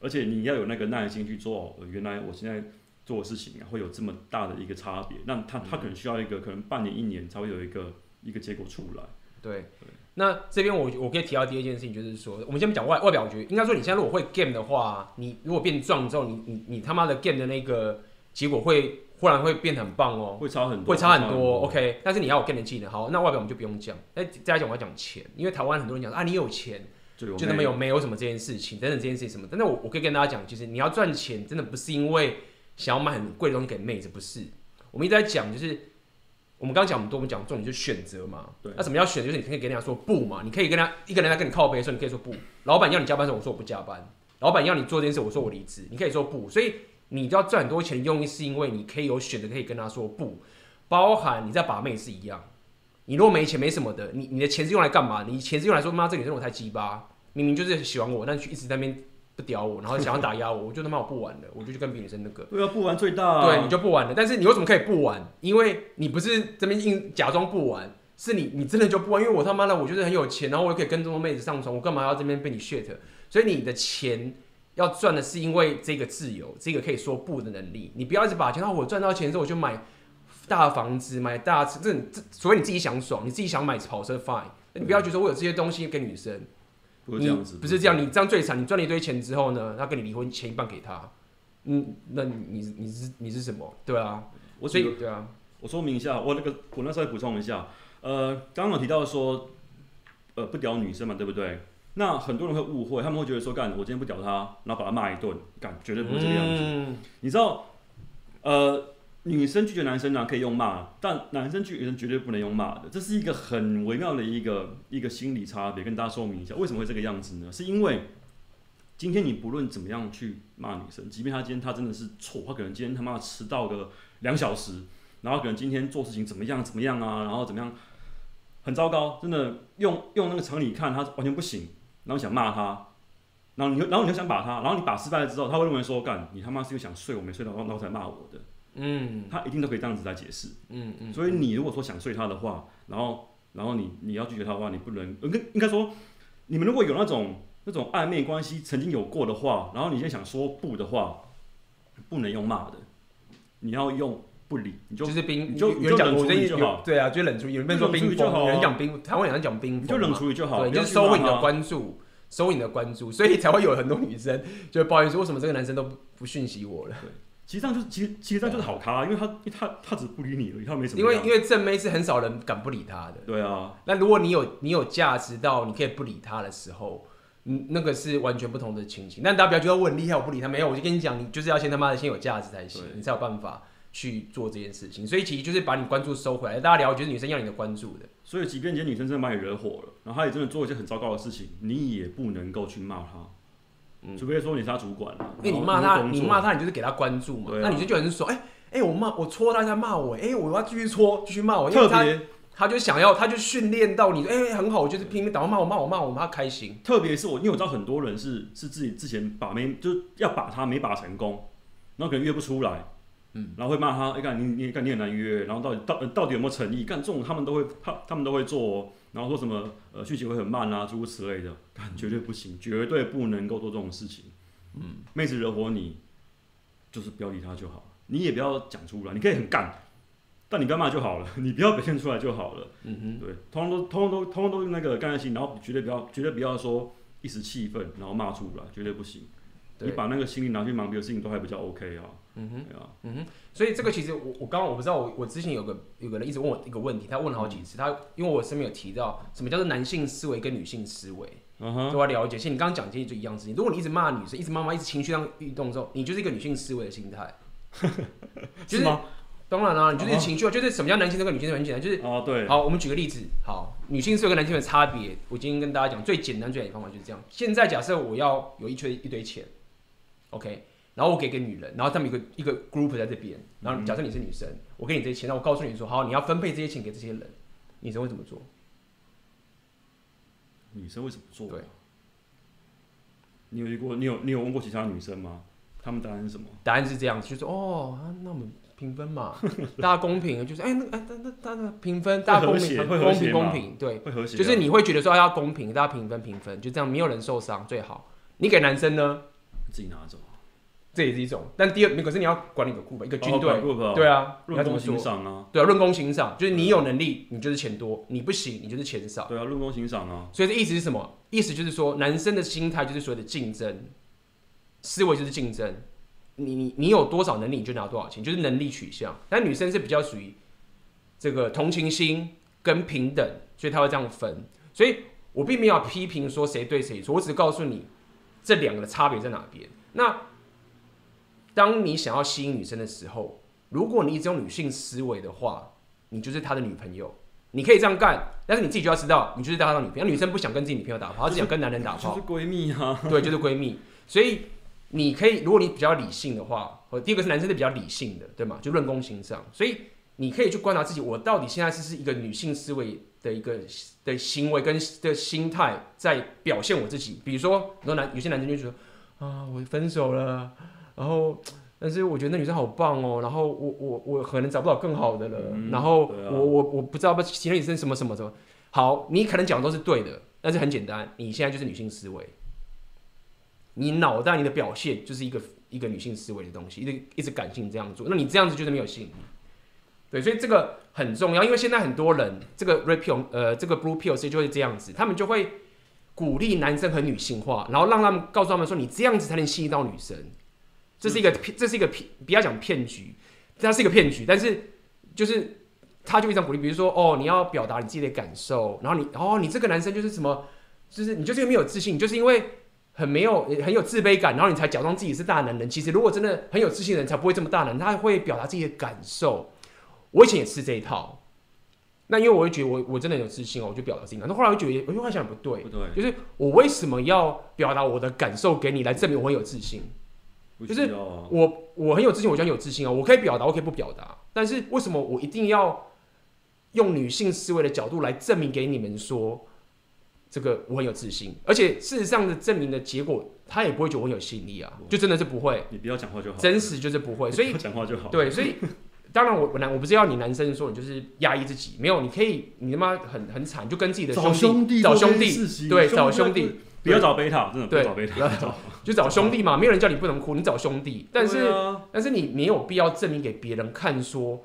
Speaker 2: 而且你要有那个耐心去做。原来我现在做的事情啊，会有这么大的一个差别。那它它可能需要一个可能半年一年才会有一个一个结果出来。
Speaker 1: 对。那这边我我可以提到第二件事情，就是说，我们先讲外外表，我觉得应该说，你现在如果会 game 的话，你如果变壮之后，你你你他妈的 game 的那个结果会忽然会变得很棒哦，
Speaker 2: 会差很多，
Speaker 1: 会差很多。OK，但是你要有 game 的技能，好，那外表我们就不用讲。哎，再来讲我要讲钱，因为台湾很多人讲啊，你有钱就那么有没有什么这件事情，等等这件事情什么。但是我我可以跟大家讲，其实你要赚钱，真的不是因为想要买很贵的东西给妹子，不是。我们一直在讲就是。我们刚刚讲很多，我们讲重点就是选择嘛。对。那什么叫选择？就是你可以跟人家说不嘛。你可以跟他一个人在跟你靠背的时候，你可以说不。老板要你加班的时候，我说我不加班。老板要你做这件事，我说我离职。你可以说不。所以你要赚很多钱的用意，是因为你可以有选择，可以跟他说不。包含你在把妹是一样。你如果没钱没什么的，你你的钱是用来干嘛？你钱是用来说妈这个女生我太鸡巴，明明就是喜欢我，但是一直在那边。不屌我，然后想要打压我，我就他妈我不玩了，我就去跟别的女生那个。
Speaker 2: 对啊，不玩最大啊。
Speaker 1: 对，你就不玩了。但是你为什么可以不玩？因为你不是这边硬假装不玩，是你你真的就不玩。因为我他妈的我就是很有钱，然后我又可以跟这种妹子上床，我干嘛要这边被你 shit？所以你的钱要赚的是因为这个自由，这个可以说不的能力。你不要一直把钱，那我赚到钱之后我就买大房子、买大车，这这除非你自己想爽，你自己想买跑车 fine。你不要觉得我有这些东西给女生。
Speaker 2: 不是这样子，
Speaker 1: 不是这样，你这样最惨。你赚了一堆钱之后呢，他跟你离婚，钱一半给他。嗯，那你你你是你是什么？对啊，
Speaker 2: 我
Speaker 1: 所以对啊，
Speaker 2: 我说明一下，我那个我那时候补充一下，呃，刚刚有提到说，呃，不屌女生嘛，对不对？那很多人会误会，他们会觉得说，干，我今天不屌他，然后把他骂一顿，干，绝对不会这个样子。嗯、你知道，呃。女生拒绝男生呢，可以用骂，但男生拒绝女生绝对不能用骂的，这是一个很微妙的一个一个心理差别，跟大家说明一下，为什么会这个样子呢？是因为今天你不论怎么样去骂女生，即便她今天她真的是错，她可能今天他妈迟到个两小时，然后可能今天做事情怎么样怎么样啊，然后怎么样很糟糕，真的用用那个常理看她完全不行，然后想骂他，然后你然后你就想把他，然后你把失败了之后，他会认为说，干你他妈是又想睡我没睡到，然后才骂我的。嗯，他一定都可以这样子来解释。嗯嗯，所以你如果说想睡他的话，然后然后你你要拒绝他的话，你不能，应该应该说，你们如果有那种那种暧昧关系曾经有过的话，然后你现在想说不的话，不能用骂的，你要用不理，你就
Speaker 1: 就是冰，
Speaker 2: 你就你就冷处理就好。
Speaker 1: 对啊，就冷处理。有人说冰封，有人讲冰，台湾人讲冰封，
Speaker 2: 就冷处理就好。
Speaker 1: 对，就是收回你的关注，收回你的关注，所以才会有很多女生就会抱怨说，为什么这个男生都不不讯息我了？对。
Speaker 2: 其实上就是，其实其实上就是好咖，因为他，因为他，他只不理你而已，他没什么。
Speaker 1: 因为因为正妹是很少人敢不理他的。
Speaker 2: 对啊。
Speaker 1: 那如果你有你有价值到你可以不理他的时候，嗯，那个是完全不同的情形。但大家不要觉得我很厉害，我不理他没有，我就跟你讲，你就是要先他妈的先有价值才行，你才有办法去做这件事情。所以其实就是把你关注收回来。大家聊，觉得女生要你的关注的。
Speaker 2: 所以即便今天女生真的把你惹火了，然后她也真的做一些很糟糕的事情，你也不能够去骂她。除非说你是他主管，
Speaker 1: 因为你骂他，你骂他，你就是给他关注嘛。那女生就很说，哎哎，我骂我戳他，他骂我，哎，我要继续戳，继续骂我。特别，他就想要，他就训练到你，哎，很好，我就是拼命打骂我，骂我，骂我，骂他开心。
Speaker 2: 特别是我，因为我知道很多人是是自己之前把没，就是要把他没把成功，然后可能约不出来，嗯，然后会骂他，哎，干你你干你很难约，然后到底到到底有没有诚意？干这种他们都会他他们都会做。哦然后说什么呃，讯息会很慢啊，诸如此类的，绝对不行，绝对不能够做这种事情。嗯，妹子惹火你，就是不要理他就好，你也不要讲出来，你可以很干，但你不要骂就好了，你不要表现出来就好了。嗯哼，对，通通都通通都通通都那个干在心，然后绝对不要绝对不要说一时气愤然后骂出来，绝对不行。你把那个心力拿去忙别的事情都还比较 OK 啊。嗯哼，
Speaker 1: 嗯哼，所以这个其实我我刚刚我不知道我我之前有个有个人一直问我一个问题，他问了好几次，他因为我身边有提到什么叫做男性思维跟女性思维，嗯哼，都要了解。其实你刚刚讲这些就一样事情，如果你一直骂女生，一直骂骂，一直情绪上运动之后，你就是一个女性思维的心态，就是吗？当然啦，你就是情绪，就是什么叫男性跟女性很简单，就是哦对，好，我们举个例子，好，女性思维跟男性的差别，我今天跟大家讲最简单最简单的方法就是这样。现在假设我要有一堆一堆钱，OK。然后我给个女人，然后他们一个一个 group 在这边，然后假设你是女生，嗯、我给你这些钱，那我告诉你说，好，你要分配这些钱给这些人，女生会怎么做？
Speaker 2: 女生会怎么做？对，你有过，你有你有问过其他女生吗？他们答案是什么？
Speaker 1: 答案是这样，就是说，哦，那我们平分嘛，大家公平，就是哎、欸、那哎那那那那平分，大家公平公平公平，对，
Speaker 2: 会和谐，
Speaker 1: 就是你会觉得说要公平，大家平分平分，就这样没有人受伤最好。你给男生呢，
Speaker 2: 自己拿走，
Speaker 1: 这也是一种。但第二，可是你要管理个库吧，一个军队，
Speaker 2: 哦、
Speaker 1: 对啊，
Speaker 2: 论功行赏啊，
Speaker 1: 对啊，论功行赏，就是你有能力，你就是钱多；你不行，你就是钱少。
Speaker 2: 对啊，论功行赏啊。
Speaker 1: 所以这意思是什么？意思就是说，男生的心态就是所谓的竞争，思维就是竞争。你你你有多少能力，你就拿多少钱，就是能力取向。但女生是比较属于这个同情心跟平等，所以她会这样分。所以我并没有批评说谁对谁错，我只是告诉你这两个的差别在哪边。那当你想要吸引女生的时候，如果你一直用女性思维的话，你就是她的女朋友。你可以这样干，但是你自己就要知道，你就是她的女朋友。女生不想跟自己女朋友打炮，她只想跟男人打炮，
Speaker 2: 就是闺蜜啊。
Speaker 1: 对，就是闺蜜。所以。你可以，如果你比较理性的话，或第二个是男生是比较理性的，对吗？就论功行赏，所以你可以去观察自己，我到底现在是是一个女性思维的一个的行为跟的心态在表现我自己。比如说，很多男有些男生就说啊，我分手了，然后 但是我觉得那女生好棒哦，然后我我我可能找不到更好的了，嗯、然后我、啊、我我不知道不其他女生什么什么什么。好，你可能讲的都是对的，但是很简单，你现在就是女性思维。你脑袋你的表现就是一个一个女性思维的东西，一直一直感性这样做，那你这样子就是没有吸引力。对，所以这个很重要，因为现在很多人这个 red pill 呃这个 blue pill 其实就会这样子，他们就会鼓励男生很女性化，然后让他们告诉他们说，你这样子才能吸引到女生，这是一个骗，这是一个骗，不要讲骗局，它是一个骗局，但是就是他就一直鼓励，比如说哦，你要表达你自己的感受，然后你哦你这个男生就是什么，就是你就是没有自信，你就是因为。很没有，很有自卑感，然后你才假装自己是大男人。其实，如果真的很有自信的人，才不会这么大男人，他会表达自己的感受。我以前也吃这一套，那因为我会觉得我我真的有自信哦，我就表达自己。那后来我觉得，我又想不对，不对，就是我为什么要表达我的感受给你，来证明我很有自信？就是我我很有自信，我就很有自信哦，我可以表达，我可以不表达，但是为什么我一定要用女性思维的角度来证明给你们说？这个我很有自信，而且事实上的证明的结果，他也不会觉得我很有吸引力啊，就真的是不会。
Speaker 2: 你不要讲话就好，
Speaker 1: 真实就是不会，所以
Speaker 2: 讲话就好。
Speaker 1: 对，所以当然我我男我不是要你男生说你就是压抑自己，没有，你可以你他妈很很惨，就跟自己的兄弟找兄弟，对，找兄弟，
Speaker 2: 不要找贝塔，真的
Speaker 1: 不要，
Speaker 2: 找贝 塔，
Speaker 1: 就找兄弟嘛，没有人叫你不能哭，你找兄弟，但是但是你没有必要证明给别人看说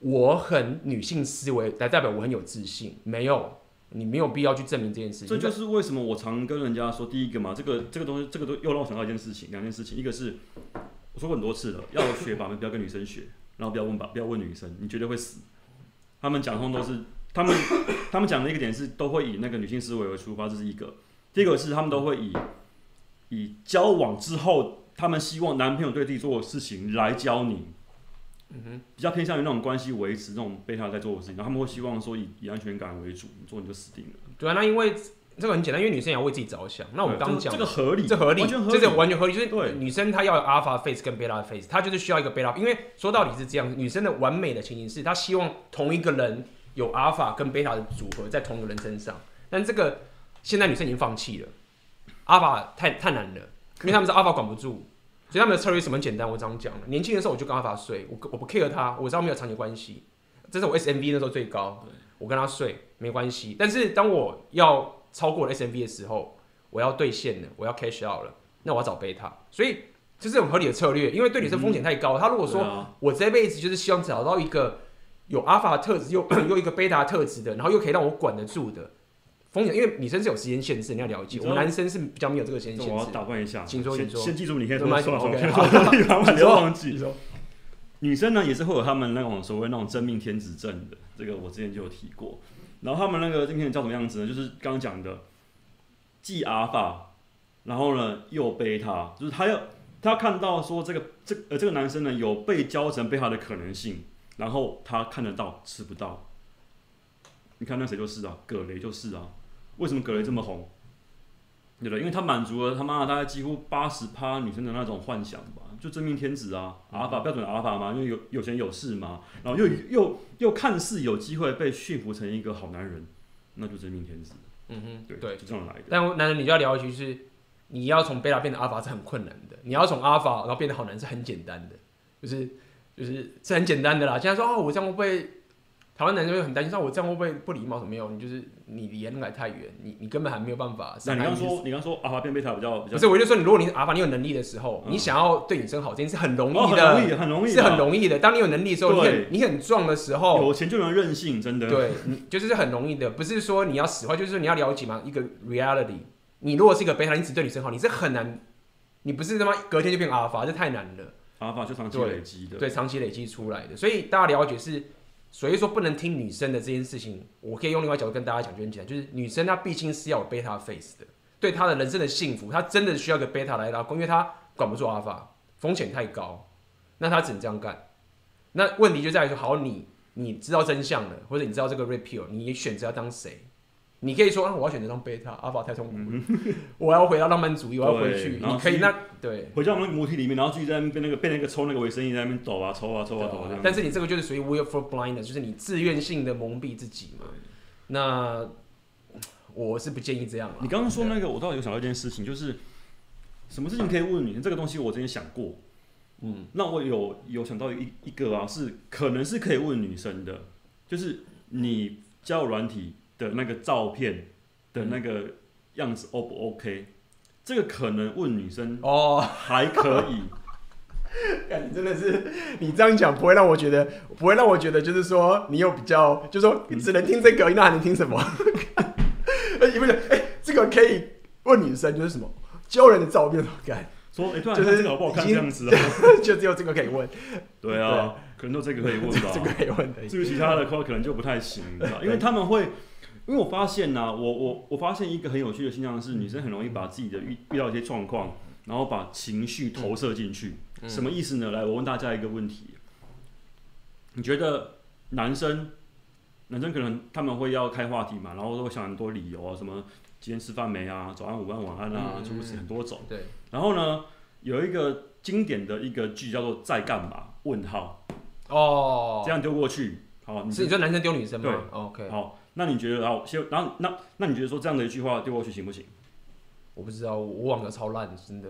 Speaker 1: 我很女性思维来代表我很有自信，没有。你没有必要去证明这件事情。
Speaker 2: 这就是为什么我常跟人家说，第一个嘛，这个这个东西，这个都又让我想到一件事情，两件事情。一个是我说过很多次了，要学把妹不要跟女生学，然后不要问吧，不要问女生，你绝对会死。他们讲通都是他们他们讲的一个点是都会以那个女性思维为出发，这是一个。第一个是他们都会以以交往之后，他们希望男朋友对自己做的事情来教你。嗯哼，比较偏向于那种关系维持，那种被他在做的事情，然后他们会希望说以以安全感为主，你做你就死定了。
Speaker 1: 对啊，那因为这个很简单，因为女生也要为自己着想。那我们刚讲
Speaker 2: 这个合理，
Speaker 1: 这合理，
Speaker 2: 完全合理，
Speaker 1: 这是完全合理。就是女生她要有 alpha face 跟 beta face，她就是需要一个 beta。因为说到底是这样，女生的完美的情形是她希望同一个人有 alpha 跟 beta 的组合在同一个人身上，但这个现在女生已经放弃了，alpha 太太难了，因为他们是 alpha 管不住。所以他们的策略什么简单？我这样讲了，年轻的时候我就跟阿法睡，我我不 care 他，我知道没有长期关系，这是我 SMV 那时候最高，我跟他睡没关系。但是当我要超过了 SMV 的时候，我要兑现了，我要 cash out 了，那我要找贝塔。所以这是很合理的策略，因为对女生风险太高。他如果说我这辈子就是希望找到一个有阿法特质又 又一个贝塔特质的，然后又可以让我管得住的。风险，因为女生是有时间限制，你要了解。我们男生是比较没有这个时间限制。
Speaker 2: 我要打断一下，
Speaker 1: 请说，请说。
Speaker 2: 先记住，你可以说。
Speaker 1: OK，
Speaker 2: 好。不要 忘记。女生呢也是会有他们那种所谓那种真命天子症的，这个我之前就有提过。然后他们那个今天叫什么样子呢？就是刚刚讲的，既阿尔法，然后呢又贝塔，就是他要他看到说这个这呃这个男生呢有被教成贝塔的可能性，然后他看得到吃不到。你看那谁就是啊，葛雷就是啊。为什么格雷这么红？对不对？因为他满足了他妈的大概几乎八十趴女生的那种幻想吧，就真命天子啊，阿尔法标准阿尔法嘛，因为有有钱有势嘛，然后又又又看似有机会被驯服成一个好男人，那就真命天子。嗯哼，对对，就这样来的。
Speaker 1: 但男人你就要了解，就是你要从贝塔变成阿尔法是很困难的，你要从阿尔法然后变得好男人是很简单的，就是就是这很简单的啦。现在说哦，我这样会不会？台湾男生会很担心，说我这样会不会不礼貌？什么没有？你就是你离人来太远，你你根本还没有办法。
Speaker 2: 那你刚说，你刚说阿法变贝塔比较比较。
Speaker 1: 不是，我就说你，如果你是阿法，你有能力的时候，嗯、你想要对女生好，这件事很容易的，
Speaker 2: 哦、很容易，很容易，
Speaker 1: 是很容易的。当你有能力的时候，你很你很壮的时候，
Speaker 2: 有钱就能任性，真的。
Speaker 1: 对，你就是很容易的，不是说你要使坏，就是说你要了解嘛，一个 reality。你如果是一个贝塔，你只对女生好，你是很难，你不是他妈隔天就变阿法，这太难了。
Speaker 2: 阿法就长期累积的
Speaker 1: 对，对，长期累积出来的，所以大家了解是。所以说不能听女生的这件事情，我可以用另外角度跟大家讲，就很简单，就是女生她毕竟是要有 beta face 的，对她的人生的幸福，她真的需要个 beta 来拉弓，因为她管不住阿法，风险太高，那她只能这样干。那问题就在于说，好，你你知道真相了，或者你知道这个 repeal，你选择要当谁？你可以说，啊，我要选择当贝塔，阿法太痛苦了，嗯、我要回到浪漫主义，我要回去。你可以那对，
Speaker 2: 回到我们那个母体里面，然后继续在那边那个被那个抽那个维生素在那边抖啊抽啊抽啊抖啊。
Speaker 1: 但是你这个就是属于 willful blindness，就是你自愿性的蒙蔽自己嘛。那我是不建议这样。
Speaker 2: 你刚刚说那个，我倒有想到一件事情，就是什么事情可以问你？这个东西我之前想过，嗯，那我有有想到一一个啊，是可能是可以问女生的，就是你交友软体。的那个照片的那个样子 O 不 OK？这个可能问女生哦，还可以。
Speaker 1: 真的是你这样讲不会让我觉得，不会让我觉得就是说你有比较，就是说你只能听这个，那还能听什么？哎，不是，哎，这个可以问女生就是什么？教人的照片怎么干？
Speaker 2: 说哎，突然这个好不好看？这样子啊，
Speaker 1: 就只有这个可以问。
Speaker 2: 对啊，可能就这个可以问吧。
Speaker 1: 这个可以问的，
Speaker 2: 至于其他的话，可能就不太行，了，因为他们会。因为我发现呢、啊，我我我发现一个很有趣的现象是，女生很容易把自己的遇遇到一些状况，然后把情绪投射进去。什么意思呢？来，我问大家一个问题：你觉得男生男生可能他们会要开话题嘛，然后都会想很多理由啊，什么今天吃饭没啊，早安、午安、晚安啊，诸如此很多种。对。然后呢，有一个经典的一个句叫做“在干嘛？”问号。哦。这样丢过去，好，你是你说男生丢女生吗？对。OK。好。那你觉得，然后先，然后那那你觉得说这样的一句话丢过去行不行？
Speaker 1: 我不知道，我忘了超烂，真的。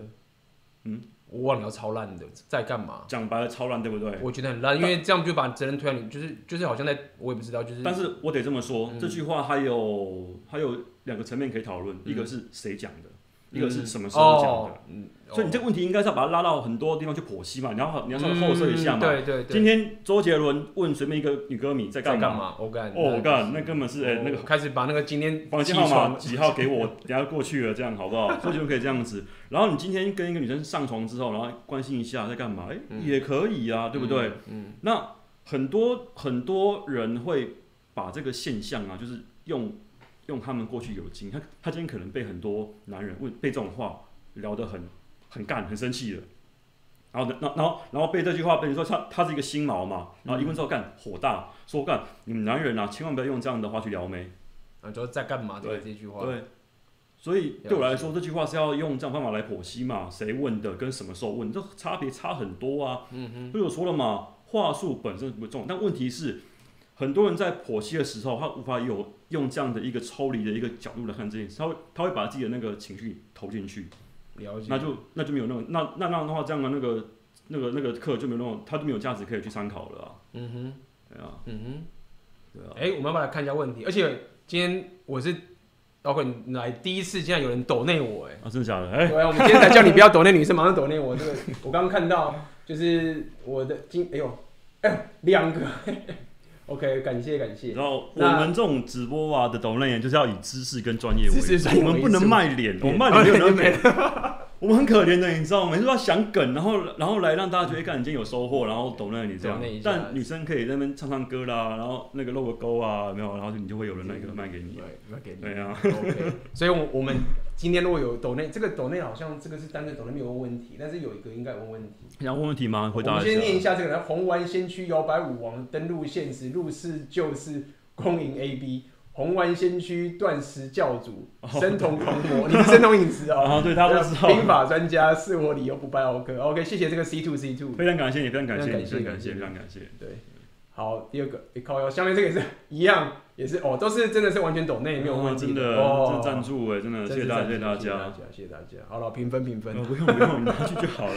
Speaker 1: 嗯，我忘了超烂的，在干嘛？
Speaker 2: 讲白了，超烂，对不对？
Speaker 1: 我觉得很烂，因为这样就把责任推到你，就是就是好像在，我也不知道，就是。
Speaker 2: 但是我得这么说，嗯、这句话还有还有两个层面可以讨论，嗯、一个是谁讲的，嗯、一个是什么时候讲的。哦嗯所以你这个问题应该是要把它拉到很多地方去剖析嘛，你要你要稍微后设一下嘛。对对对。今天周杰伦问随便一个女歌迷在干嘛？我干。哦干，那根本是哎那个
Speaker 1: 开始把那个今天
Speaker 2: 房间号码几号给我，等下过去了这样好不好？周杰伦可以这样子。然后你今天跟一个女生上床之后，然后关心一下在干嘛？哎，也可以啊，对不对？嗯。那很多很多人会把这个现象啊，就是用用他们过去有经，他他今天可能被很多男人问被这种话聊得很。很干，很生气的，然后，然后，然后，然后被这句话被你说他他是一个新毛嘛，然后一问之后干火大，说干你们男人啊，千万不要用这样的话去撩妹，
Speaker 1: 啊，就是在干嘛？对这句话，
Speaker 2: 对，所以对我来说，这句话是要用这样方法来剖析嘛，谁问的，跟什么时候问，这差别差很多啊。嗯哼，所以我说了嘛，话术本身不重，但问题是，很多人在剖析的时候，他无法有用这样的一个抽离的一个角度来看这件事，他会他会把自己的那个情绪投进去。了解，那就那就没有那种那那那样的话，这样的那个那个那个课就没有那种，他就没有价值可以去参考了啊。嗯哼，对啊，嗯哼，对啊。哎、欸，我们要不要来看一下问题？而且今天我是包括你来第一次，竟然有人抖内我、欸，哎，啊，真的假的？哎、欸，对啊，我们今天才叫你不要抖内女生，马上抖内我。这个我刚刚看到，就是我的今，哎呦，哎，两个。OK，感谢感谢。然后我们这种直播啊的抖内，就是要以知识跟专业为主，我们不能卖脸，我们卖脸没有人给。我们很可怜的，你知道吗？每次都要想梗，然后然后来让大家觉得，看你今天有收获，然后抖内你这样。但女生可以在那边唱唱歌啦，然后那个露个沟啊，没有，然后你就会有人那个卖给你，卖给你。对啊。OK，所以，我我们今天如果有抖内，这个抖内好像这个是单个抖内没有问题，但是有一个应该有问问题。你要问问题吗？回答一下。我们先念一下这个，红丸先驱摇摆舞王登陆现实，入世就是恭迎 AB。红丸先驱断食教主，生酮狂魔，你是生酮饮食哦。啊，对，他都知道。兵法专家，是我理由不败奥克。OK，谢谢这个 C two C two，非常感谢你，非常感谢，非常感谢，非常感谢。对，
Speaker 1: 好，第二个，你靠，下面这个也是一样，也是哦，都是真的是完全懂内没有问题，
Speaker 2: 真的，
Speaker 1: 哦，
Speaker 2: 赞助哎，真的，谢谢大家，谢谢大家，
Speaker 1: 谢谢大家。好了，评分评分，
Speaker 2: 不用不用，你拿去就好了。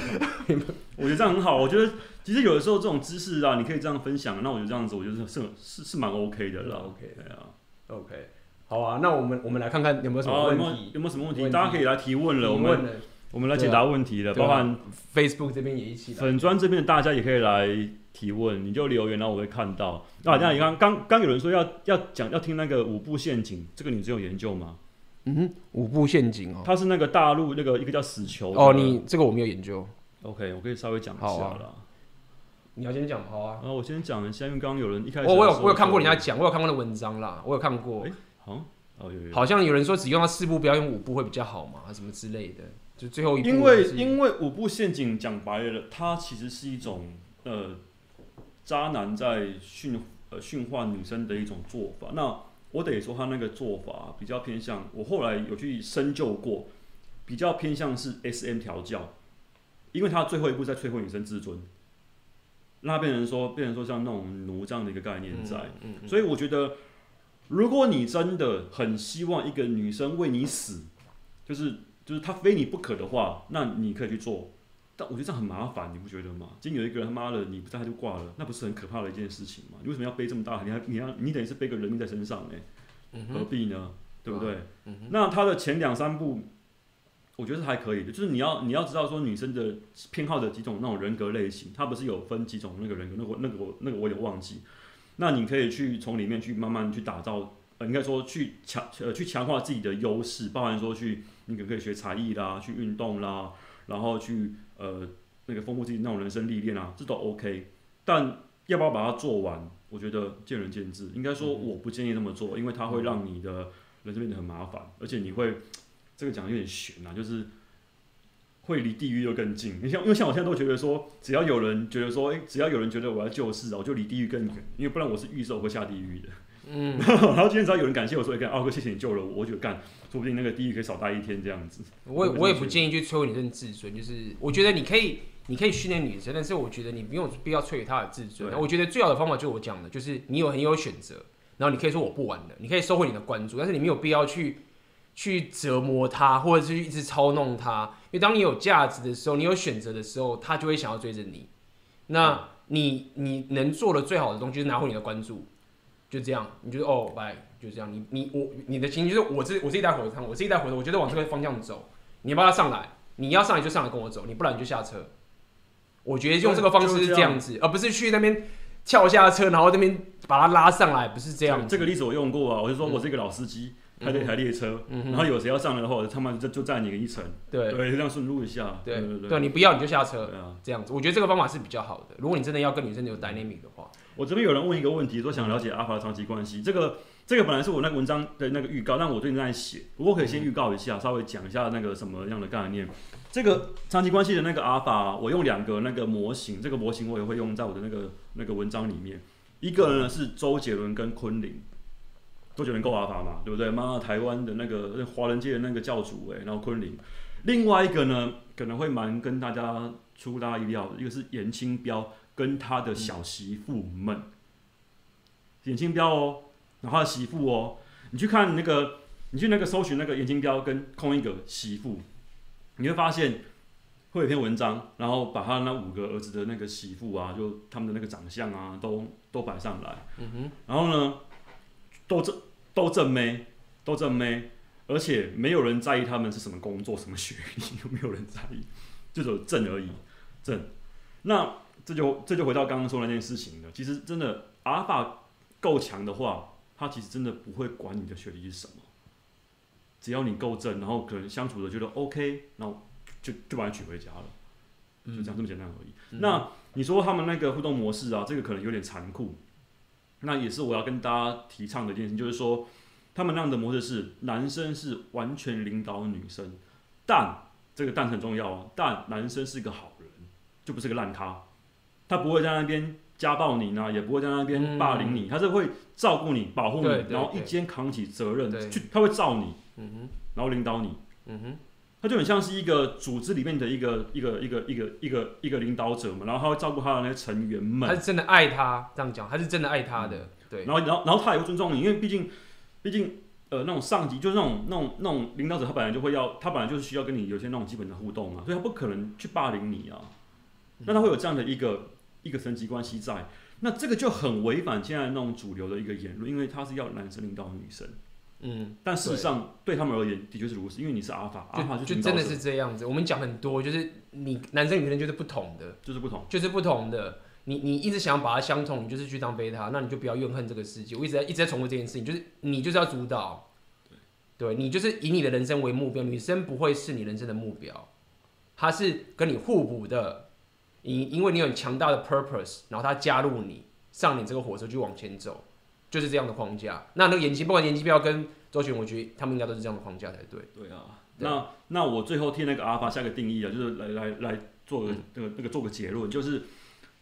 Speaker 2: 我觉得这样很好，我觉得其实有的时候这种知识啊，你可以这样分享，那我觉得这样子，我觉得是是是蛮 OK 的啦。
Speaker 1: OK，对啊，OK，好啊，那我们我们来看看有没有什么问题，
Speaker 2: 有没有什么问题，大家可以来提问了，我们我们来解答问题了，包含
Speaker 1: Facebook 这边也一起，
Speaker 2: 粉砖这边的大家也可以来。提问你就留言，然后我会看到。啊，这样你刚刚刚有人说要要讲要听那个五步陷阱，这个你只有研究吗？
Speaker 1: 嗯哼，五步陷阱哦，
Speaker 2: 它是那个大陆那个一个叫死囚
Speaker 1: 哦，你这个我没有研究。
Speaker 2: OK，我可以稍微讲一下了。
Speaker 1: 你要先讲好啊。
Speaker 2: 然后我先讲一下，因为刚刚有人一开始
Speaker 1: 我我有我有看过人家讲，我有看过那文章啦，我有看过。哎，
Speaker 2: 好，哦有有。
Speaker 1: 好像有人说只用到四步，不要用五步会比较好嘛，什么之类的。就最后一步。
Speaker 2: 因为因为五步陷阱讲白了，它其实是一种呃。渣男在驯呃驯化女生的一种做法，那我得说他那个做法比较偏向，我后来有去深究过，比较偏向是 SM 调教，因为他最后一步在摧毁女生自尊，那变成说变成说像那种奴这样的一个概念在，嗯嗯嗯、所以我觉得，如果你真的很希望一个女生为你死，就是就是她非你不可的话，那你可以去做。但我觉得这样很麻烦，你不觉得吗？今天有一个人他妈的你不在他就挂了，那不是很可怕的一件事情吗？你为什么要背这么大？你还你要你等于是背个人命在身上呢？嗯、何必呢？对不对？嗯、那他的前两三步，我觉得是还可以的。就是你要你要知道说女生的偏好的几种那种人格类型，它不是有分几种那个人格？那个那个我那个我有点忘记。那你可以去从里面去慢慢去打造，呃，应该说去强呃去强化自己的优势，包含说去你可不可以学才艺啦，去运动啦，然后去。呃，那个丰富自己那种人生历练啊，这都 OK，但要不要把它做完，我觉得见仁见智。应该说，我不建议这么做，因为它会让你的人生变得很麻烦，而且你会这个讲的有点悬啊，就是会离地狱又更近。你像，因为像我现在都觉得说，只要有人觉得说，诶，只要有人觉得我要救世啊，我就离地狱更远，因为不然我是预售会下地狱的。嗯，然后今天只要有人感谢我说，哎，奥哥，谢谢你救了我，我就干，说不定那个地狱可以少待一天这样子。
Speaker 1: 我也我也不建议去摧毁女生自尊，就是我觉得你可以你可以训练女生，但是我觉得你没有必要摧毁她的自尊。我觉得最好的方法就是我讲的，就是你有很有选择，然后你可以说我不玩了，你可以收回你的关注，但是你没有必要去去折磨他，或者是一直操弄他。因为当你有价值的时候，你有选择的时候，他就会想要追着你。那你你能做的最好的东西就是拿回你的关注。就这样，你觉得哦，拜，就这样。你你我你的情绪就是我这我这一袋火车，我这一袋火车，我觉得往这个方向走。你不要上来，你要上来就上来跟我走，你不然你就下车。我觉得用这个方式是这样子，而不是去那边跳下车，然后那边把他拉上来，不是这样。
Speaker 2: 这个例子我用过啊，我就说我是一个老司机。嗯开这台列车，嗯、然后有谁要上来的话，他妈就就载你一程，对。对，这样顺路一下，
Speaker 1: 对对对，对，对，你不要你就下车，对啊，这样子，我觉得这个方法是比较好的。如果你真的要跟女生有 dynamic 的话，
Speaker 2: 我这边有人问一个问题，说想了解阿法的长期关系，这个这个本来是我那个文章的那个预告，但我最近在写，不过可以先预告一下，稍微讲一下那个什么样的概念。这个长期关系的那个阿法，我用两个那个模型，这个模型我也会用在我的那个那个文章里面。一个呢是周杰伦跟昆凌。周杰伦够阿法嘛，对不对？妈，台湾的那个华人界的那个教主哎，然后昆凌。另外一个呢，可能会蛮跟大家出乎大家意料的，一个是严清标跟他的小媳妇们。颜、嗯、清标哦，然后他的媳妇哦，你去看那个，你去那个搜寻那个颜清标跟空一个媳妇，你会发现会有篇文章，然后把他那五个儿子的那个媳妇啊，就他们的那个长相啊，都都摆上来。嗯哼，然后呢，都这。都正妹，都正妹，而且没有人在意他们是什么工作、什么学历，有没有人在意，就只有正而已，正。那这就这就回到刚刚说的那件事情了。其实真的，阿尔法够强的话，他其实真的不会管你的学历是什么，只要你够正，然后可能相处的觉得 OK，然后就就把你娶回家了，就这样这么简单而已。嗯、那你说他们那个互动模式啊，这个可能有点残酷。那也是我要跟大家提倡的一件事情，就是说，他们那样的模式是男生是完全领导女生，但这个但很重要啊，但男生是个好人，就不是个烂咖，他不会在那边家暴你呢，也不会在那边霸凌你，嗯、他是会照顾你、保护你，然后一肩扛起责任去，他会罩你，然后领导你，他就很像是一个组织里面的一个一个一个一个一个一个领导者嘛，然后他会照顾他的那些成员们。
Speaker 1: 他是真的爱他，这样讲，他是真的爱他的，对。
Speaker 2: 然后，然后，然后他也会尊重你，因为毕竟，毕竟，呃，那种上级就是那种那种那种领导者，他本来就会要，他本来就是需要跟你有些那种基本的互动嘛，所以他不可能去霸凌你啊。那他会有这样的一个一个层级关系在，那这个就很违反现在那种主流的一个言论，因为他是要男生领导女生。嗯，但事实上对他们而言的确是如此，因为你是阿尔法，阿尔法就
Speaker 1: 就真的是这样子。我们讲很多，就是你男生女生就是不同的，
Speaker 2: 就是不同，
Speaker 1: 就是不同的。你你一直想把它相同，你就是去当贝塔，那你就不要怨恨这个世界。我一直在一直在重复这件事情，就是你就是要主导，对，你就是以你的人生为目标。女生不会是你人生的目标，她是跟你互补的，因因为你有强大的 purpose，然后她加入你，上你这个火车就往前走。就是这样的框架。那那个延期，不管延期标跟周旋，我觉得他们应该都是这样的框架才对。
Speaker 2: 对啊。对那那我最后替那个阿尔法下个定义啊，就是来来来做个那个那个做个结论，就是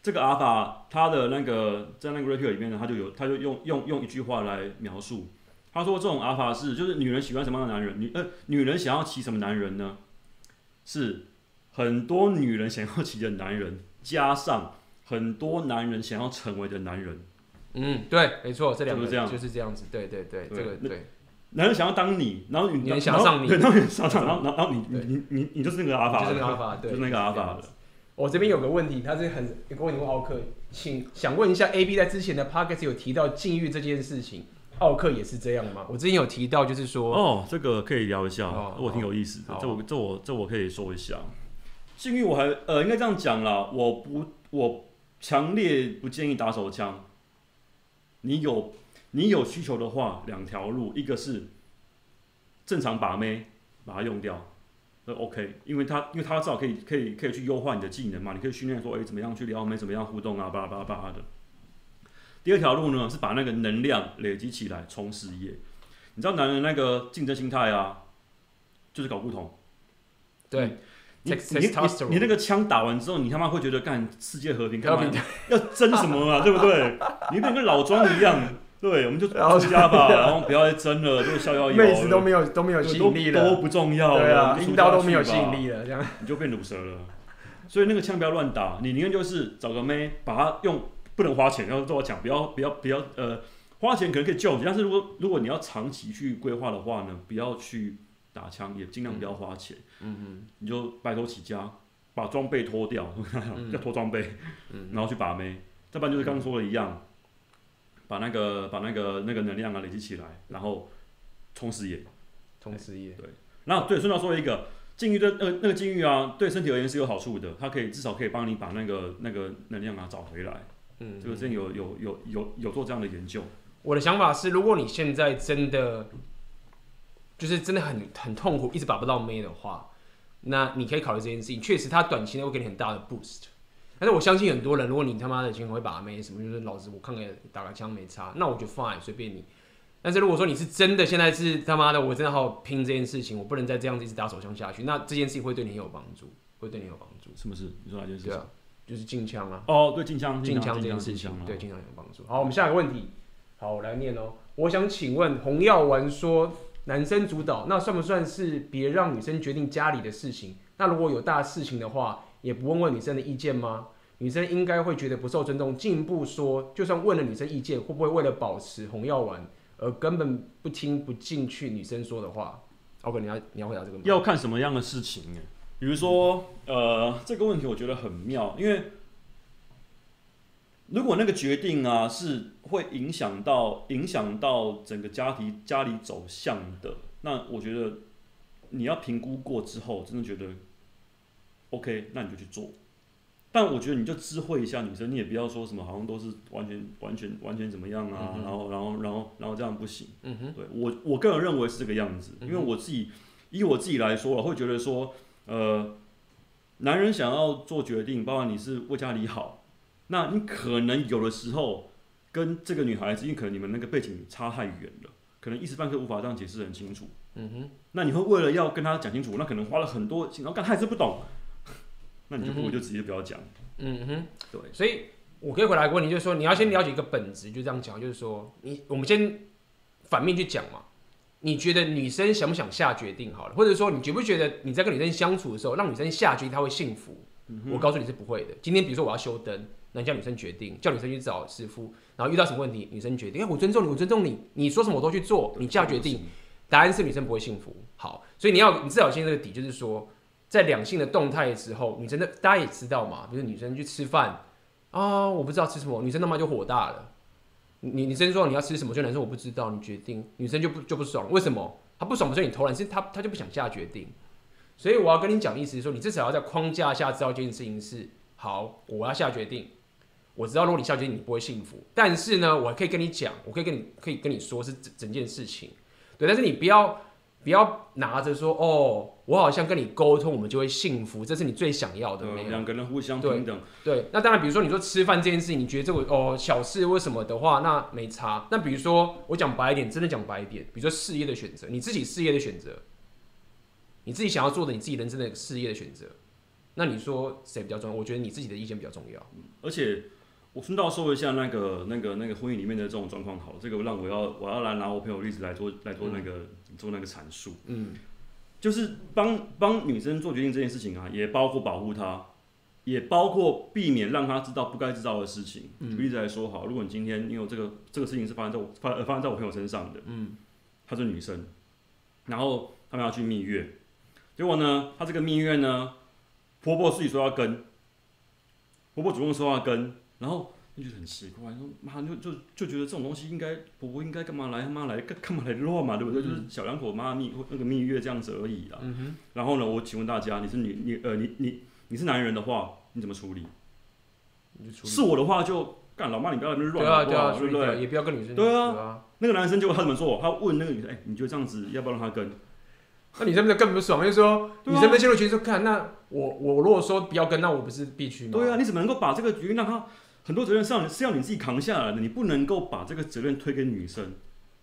Speaker 2: 这个阿尔法它的那个在那个 review 里面呢，他就有他就用用用一句话来描述，他说这种阿尔法是就是女人喜欢什么样的男人，女呃女人想要骑什么男人呢？是很多女人想要骑的男人，加上很多男人想要成为的男人。
Speaker 1: 嗯，对，没错，这两个就是这样子，对对对，这个对。
Speaker 2: 男人想要当你，然后
Speaker 1: 女人想要上你，
Speaker 2: 然后想上，然后然后你你你你就是那个阿法，
Speaker 1: 就是那个阿法，对，
Speaker 2: 就是那个阿法的。
Speaker 1: 我这边有个问题，他是很跟我问奥克，请想问一下，A B 在之前的 podcast 有提到禁欲这件事情，奥克也是这样吗？我之前有提到，就是说，
Speaker 2: 哦，这个可以聊一下，我挺有意思的，这我这我这我可以说一下。禁欲我还呃应该这样讲啦，我不我强烈不建议打手枪。你有你有需求的话，两条路，一个是正常把妹，把它用掉，那 OK，因为他因为他至少可以可以可以去优化你的技能嘛，你可以训练说，哎、欸，怎么样去撩妹，怎么样互动啊，巴拉巴拉巴拉的。第二条路呢，是把那个能量累积起来冲事业。你知道男人那个竞争心态啊，就是搞不同。
Speaker 1: 对。
Speaker 2: 你你你那个枪打完之后，你他妈会觉得干世界和平干嘛？要争什么啊？对不对？你变跟老庄一样，对，我们就回家吧，然后不要再争了，就逍遥 游。
Speaker 1: 妹子都没有都没有吸引力了，
Speaker 2: 都不重要，
Speaker 1: 对啊，阴道都没有吸引力了，这样
Speaker 2: 你就变卤蛇了。所以那个枪不要乱打，你宁愿就是找个妹，把它用，不能花钱。然后跟我讲，不要不要不要呃，花钱可能可以救你，但是如果如果你要长期去规划的话呢，不要去。打枪也尽量不要花钱，嗯嗯，你就白手起家，把装备脱掉，要脱装备，然后去把妹，再不然就是刚刚说的一样，把那个把那个那个能量啊累积起来，然后冲事业，
Speaker 1: 冲事业，
Speaker 2: 对，然后对，顺道说一个禁欲的呃那个禁欲啊，对身体而言是有好处的，它可以至少可以帮你把那个那个能量啊找回来，嗯，这个真有有有有有做这样的研究。
Speaker 1: 我的想法是，如果你现在真的。就是真的很很痛苦，一直把不到妹的话，那你可以考虑这件事情。确实，它短期内会给你很大的 boost。但是我相信很多人，如果你他妈的经常会把妹什么，就是老子我看看打个枪没差，那我就 fine 随便你。但是如果说你是真的现在是他妈的，我真的好好拼这件事情，我不能再这样子一直打手枪下去，那这件事情会对你很有帮助，会对你有帮助。
Speaker 2: 什么事？你说哪件事？对啊，
Speaker 1: 就是禁枪啊。
Speaker 2: 哦，对，禁枪，
Speaker 1: 禁枪这件事情，对禁枪有帮助。好，我们下一个问题。好，我来念哦。我想请问红药丸说。男生主导，那算不算是别让女生决定家里的事情？那如果有大事情的话，也不问问女生的意见吗？女生应该会觉得不受尊重。进一步说，就算问了女生意见，会不会为了保持红药丸而根本不听不进去女生说的话？OK，你要你要回答这个吗？
Speaker 2: 要看什么样的事情？比如说，呃，这个问题我觉得很妙，因为。如果那个决定啊是会影响到影响到整个家庭家里走向的，那我觉得你要评估过之后，真的觉得 OK，那你就去做。但我觉得你就知会一下女生，你也不要说什么好像都是完全完全完全怎么样啊，嗯、然后然后然后然后这样不行。嗯哼，对我我个人认为是这个样子，因为我自己以我自己来说，我会觉得说，呃，男人想要做决定，包括你是为家里好。那你可能有的时候跟这个女孩子，因为可能你们那个背景差太远了，可能一时半刻无法这样解释很清楚。嗯哼。那你会为了要跟她讲清楚，那可能花了很多钱，然后干她还是不懂，那你就不如就直接不要讲。嗯哼。对。
Speaker 1: 所以我可以回答一个问题，就是说你要先了解一个本质，就这样讲，就是说你我们先反面去讲嘛。你觉得女生想不想下决定好了，或者说你觉不觉得你在跟女生相处的时候，让女生下决定她会幸福？嗯、我告诉你是不会的。今天比如说我要修灯，那你叫女生决定，叫女生去找师傅，然后遇到什么问题，女生决定，哎，我尊重你，我尊重你，你说什么我都去做，你下决定，答案是女生不会幸福。好，所以你要你至少先这个底，就是说，在两性的动态的时候，女生的大家也知道嘛，比如女生去吃饭啊、哦，我不知道吃什么，女生他妈就火大了。你女生说你要吃什么，就男生我不知道，你决定，女生就不就不爽，为什么？她不爽不是你偷懒，是她她就不想下决定。所以我要跟你讲的意思是说，你至少要在框架下知道这件事情是好，我要下决定，我知道如果你下决定你不会幸福，但是呢，我可以跟你讲，我可以跟你可以跟你说是整整件事情，对，但是你不要。不要拿着说哦，我好像跟你沟通，我们就会幸福，这是你最想要的。
Speaker 2: 两个人互相平等。
Speaker 1: 对，对，那当然，比如说你说吃饭这件事情，你觉得这个哦小事为什么的话，那没差。那比如说我讲白一点，真的讲白一点，比如说事业的选择，你自己事业的选择，你自己想要做的你自己人生的事业的选择，那你说谁比较重要？我觉得你自己的意见比较重要。
Speaker 2: 而且。我顺道说一下那个、那个、那个婚姻里面的这种状况，好，这个让我要我要来拿我朋友例子来做来做那个、嗯、做那个阐述。嗯，就是帮帮女生做决定这件事情啊，也包括保护她，也包括避免让她知道不该知道的事情。举例子来说，好，如果你今天因为这个这个事情是发生在我发发生在我朋友身上的，嗯，她是女生，然后他们要去蜜月，结果呢，她这个蜜月呢，婆婆自己说要跟，婆婆主动说要跟。然后你就很奇怪，说妈就就就觉得这种东西应该婆婆应该干嘛来他妈来干干嘛来乱嘛，对不对？嗯、就是小两口妈蜜那个蜜月这样子而已啦。嗯、然后呢，我请问大家，你是女你呃你你你是男人的话，你怎么处理？处理是我的话就干老妈，你不要在那乱对啊对啊，对不对？
Speaker 1: 也不要跟女生
Speaker 2: 对啊。那个男生就他怎么做？他问那个女生，哎，你觉得这样子要不要让他跟？
Speaker 1: 那女生不是更不爽，就是说女生被陷入其实看那我我如果说不要跟，那我不是必须吗？
Speaker 2: 对啊，你怎么能够把这个决定让他？很多责任是要是要你自己扛下来的，你不能够把这个责任推给女生。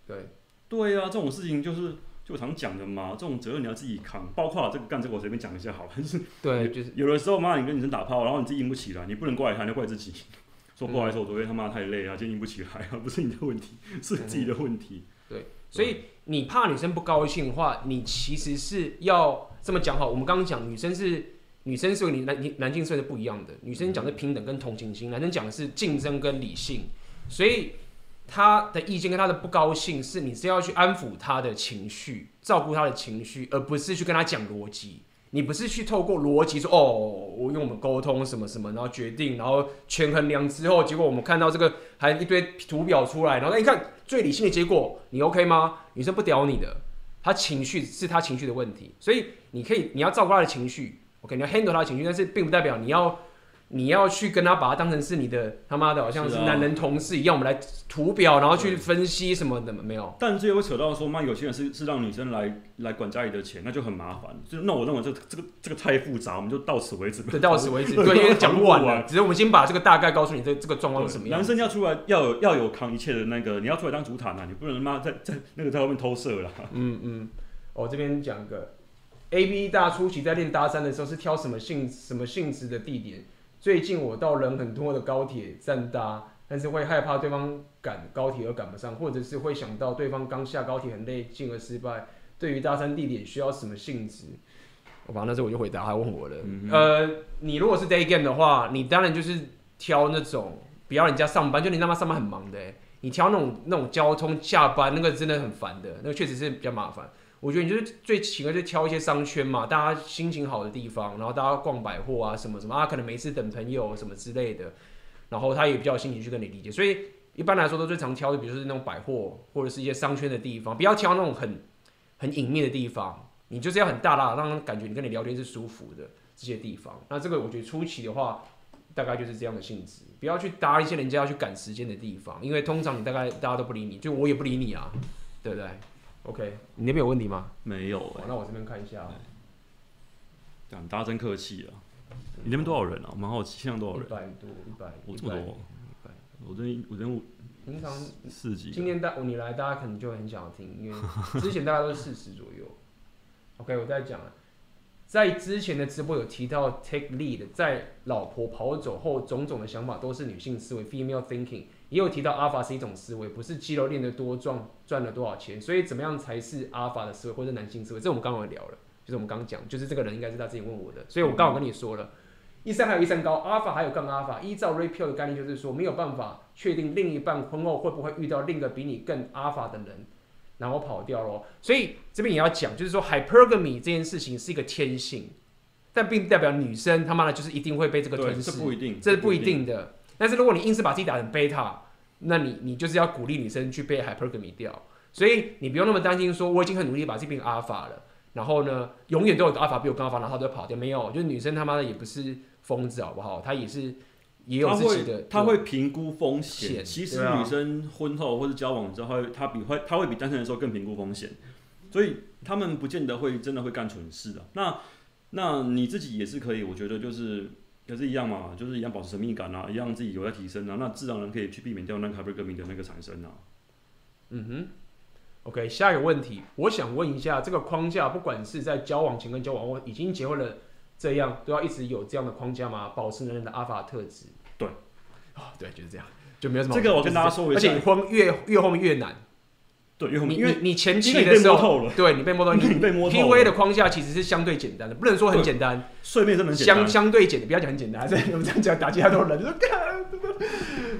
Speaker 1: 对，
Speaker 2: 对啊，这种事情就是就我常讲的嘛，这种责任你要自己扛。包括这个干这个，我随便讲一下好了，就 是
Speaker 1: 对，就是
Speaker 2: 有的时候妈，你跟女生打炮，然后你自己硬不起来，你不能怪她，你要怪自己。说不好意思，我昨天他妈太累啊，今天硬不起来啊，不是你的问题，是自己的问题。
Speaker 1: 嗯、对，所以你怕女生不高兴的话，你其实是要这么讲好。我们刚刚讲女生是。女生是和你男男性是不一样的，女生讲的平等跟同情心，男生讲的是竞争跟理性，所以他的意见跟他的不高兴是你是要去安抚他的情绪，照顾他的情绪，而不是去跟他讲逻辑。你不是去透过逻辑说哦，我用我们沟通什么什么，然后决定，然后权衡量之后，结果我们看到这个还一堆图表出来，然后你看最理性的结果，你 OK 吗？女生不屌你的，她情绪是她情绪的问题，所以你可以你要照顾她的情绪。OK，你要 handle 他的情绪，但是并不代表你要你要去跟他把他当成是你的他妈的，好像是男人同事一样，我们来图表，然后去分析什么的，没有。
Speaker 2: 但这也会扯到说，妈，有些人是是让女生来来管家里的钱，那就很麻烦。就那我认为这个这个这个太复杂，我们就到此为止。
Speaker 1: 对，到此为止。对，因为讲不完了。只是我们先把这个大概告诉你，这这个状况是什么样。
Speaker 2: 男生要出来要有要有扛一切的那个，你要出来当主坦啊，你不能妈在 在那个在外面偷射了。
Speaker 1: 嗯嗯，我这边讲个。A B 大初期在练搭讪的时候是挑什么性什么性质的地点？最近我到人很多的高铁站搭，但是会害怕对方赶高铁而赶不上，或者是会想到对方刚下高铁很累进而失败。对于搭讪地点需要什么性质？我把那时候我就回答，他问我了。嗯、哼呃，你如果是 day game 的话，你当然就是挑那种不要人家上班，就你他妈上班很忙的，你挑那种那种交通下班那个真的很烦的，那个确实是比较麻烦。我觉得你就是最勤的，就挑一些商圈嘛，大家心情好的地方，然后大家逛百货啊，什么什么啊，可能没事等朋友什么之类的，然后他也比较心情去跟你理解，所以一般来说都最常挑的，比如说是那种百货或者是一些商圈的地方，不要挑那种很很隐秘的地方，你就是要很大大让人感觉你跟你聊天是舒服的这些地方。那这个我觉得初期的话，大概就是这样的性质，不要去搭一些人家要去赶时间的地方，因为通常你大概大家都不理你，就我也不理你啊，对不对？OK，你那边有问题吗？
Speaker 2: 没有、欸。
Speaker 1: 那我这边看一下。
Speaker 2: 讲大家真客气啊！你那边多少人啊？蛮好奇，现在多少人？
Speaker 1: 一百多，一百。
Speaker 2: 我这么多。我这我这
Speaker 1: 平常
Speaker 2: 四级。
Speaker 1: 今天大你来，大家可能就很想要听，因为之前大家都是四十左右。OK，我再讲了，在之前的直播有提到 take lead，在老婆跑走后，种种的想法都是女性思维 （female thinking）。也有提到阿法是一种思维，不是肌肉练得多壮赚了多少钱，所以怎么样才是阿法的思维或者男性思维？这我们刚刚聊了，就是我们刚刚讲，就是这个人应该是他自己问我的，所以我刚好跟你说了，一三还有一三高，阿法还有杠阿法，依照 Red Pill 的概念就是说没有办法确定另一半婚后会不会遇到另一个比你更阿法的人，然后跑掉咯。所以这边也要讲，就是说 Hypergamy 这件事情是一个天性。但并不代表女生他妈的就是一定会被这个吞噬，
Speaker 2: 这不一定，
Speaker 1: 这是不一定的。但是如果你硬是把自己打成 beta，，那你你就是要鼓励女生去被 hypergamy 掉。所以你不用那么担心，说我已经很努力把自己变成阿法了，然后呢，永远都有阿法比我更阿法，然后他就跑掉。没有，就是女生他妈的也不是疯子，好不好？她也是也有自己的，
Speaker 2: 他会评估风险。其实女生婚后或者交往之后，她比会她会比单身的时候更评估风险，所以他们不见得会真的会干蠢事的。那那你自己也是可以，我觉得就是也是一样嘛，就是一样保持神秘感啊，一样自己有在提升啊，那自然而然可以去避免掉那个 hypergamy 的那个产生啊。
Speaker 1: 嗯哼，OK，下一个问题，我想问一下，这个框架不管是在交往前跟交往后，已经结婚了，这样都要一直有这样的框架吗？保持男人的阿法特质？
Speaker 2: 对，
Speaker 1: 哦，对，就是这样，就没有什么。
Speaker 2: 这个我跟大家说一下，
Speaker 1: 而且你慌越越后面越难。
Speaker 2: 对，因为
Speaker 1: 你前期的时候，对你被摸透，
Speaker 2: 你被摸透。
Speaker 1: PUA 的框架其实是相对简单的，不能说很简单。
Speaker 2: 睡眠真的
Speaker 1: 相相对简，不要讲很简单，还是我们这样讲打击太多人，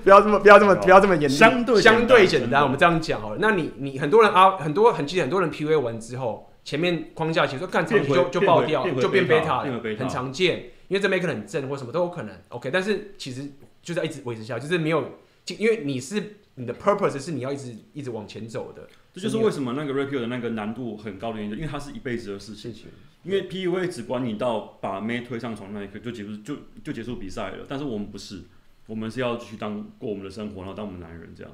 Speaker 1: 不要这么不要这么不要这么严。相对相对简单，我们这样讲哦。那你你很多人啊，很多很其实很多人 PUA 完之后，前面框架其实干长就就爆掉，就变贝塔，很常见。因为这边可能很正或什么都有可能。OK，但是其实就是要一直维持下，就是没有，因为你是。你的 purpose 是你要一直一直往前走的，
Speaker 2: 这就是为什么那个 Pill 的那个难度很高的原因，因为它是一辈子的事情。因为 PUA 只管你到把妹推上床那一刻就结束，就就结束比赛了。但是我们不是，我们是要去当过我们的生活，然后当我们男人这样。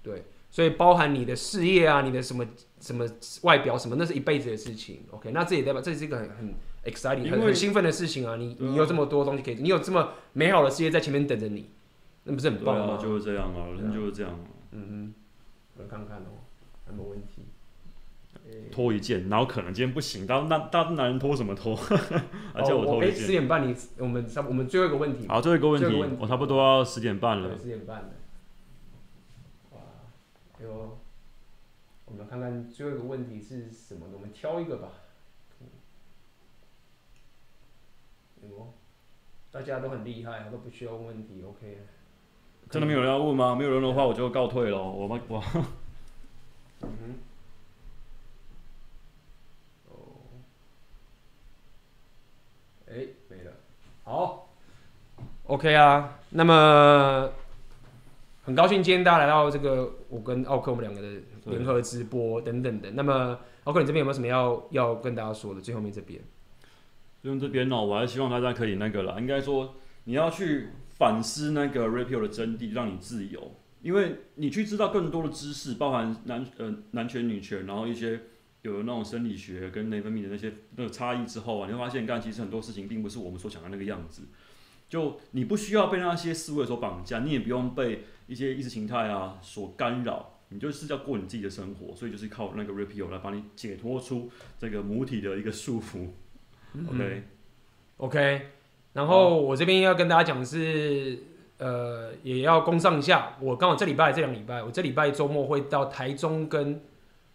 Speaker 1: 对，所以包含你的事业啊，你的什么什么外表什么，那是一辈子的事情。OK，那这也代表这是一个很很 exciting 很很兴奋的事情啊！你你有这么多东西可以，你有这么美好的世界在前面等着你。那不是很棒吗？
Speaker 2: 啊、就是这样啊，人就是这样啊。
Speaker 1: 嗯哼，我看看哦，有没有问题？
Speaker 2: 拖一件，然后可能今天不行，当那大男人拖什么拖？而且我拖一件。
Speaker 1: 十点半你我们差我们最后一个问题。
Speaker 2: 好，最后一个问题，问题我差不多要十点半了。
Speaker 1: 十点半了。哇，哎呦，我们看看最后一个问题是什么？我们挑一个吧。大家都很厉害，都不需要问问题，OK。
Speaker 2: 真的没有人要问吗？没有人的话，我就告退了。我们我。
Speaker 1: 嗯哼。哦。哎，没了。好。OK 啊，那么很高兴今天大家来到这个我跟奥克我们两个的联合直播等等的。那么奥克，你这边有没有什么要要跟大家说的？最后面这边。
Speaker 2: 用这边哦，我还是希望大家可以那个了。应该说你要去。反思那个 Red Pill 的真谛，让你自由。因为你去知道更多的知识，包含男呃男权女权，然后一些有那种生理学跟内分泌的那些那个差异之后啊，你会发现，干其实很多事情并不是我们所想的那个样子。就你不需要被那些思维所绑架，你也不用被一些意识形态啊所干扰，你就是要过你自己的生活。所以就是靠那个 Red Pill 来帮你解脱出这个母体的一个束缚。
Speaker 1: 嗯、OK，OK。Okay? Okay. 然后我这边要跟大家讲的是，呃，也要攻上一下。我刚好这礼拜这两礼拜，我这礼拜周末会到台中跟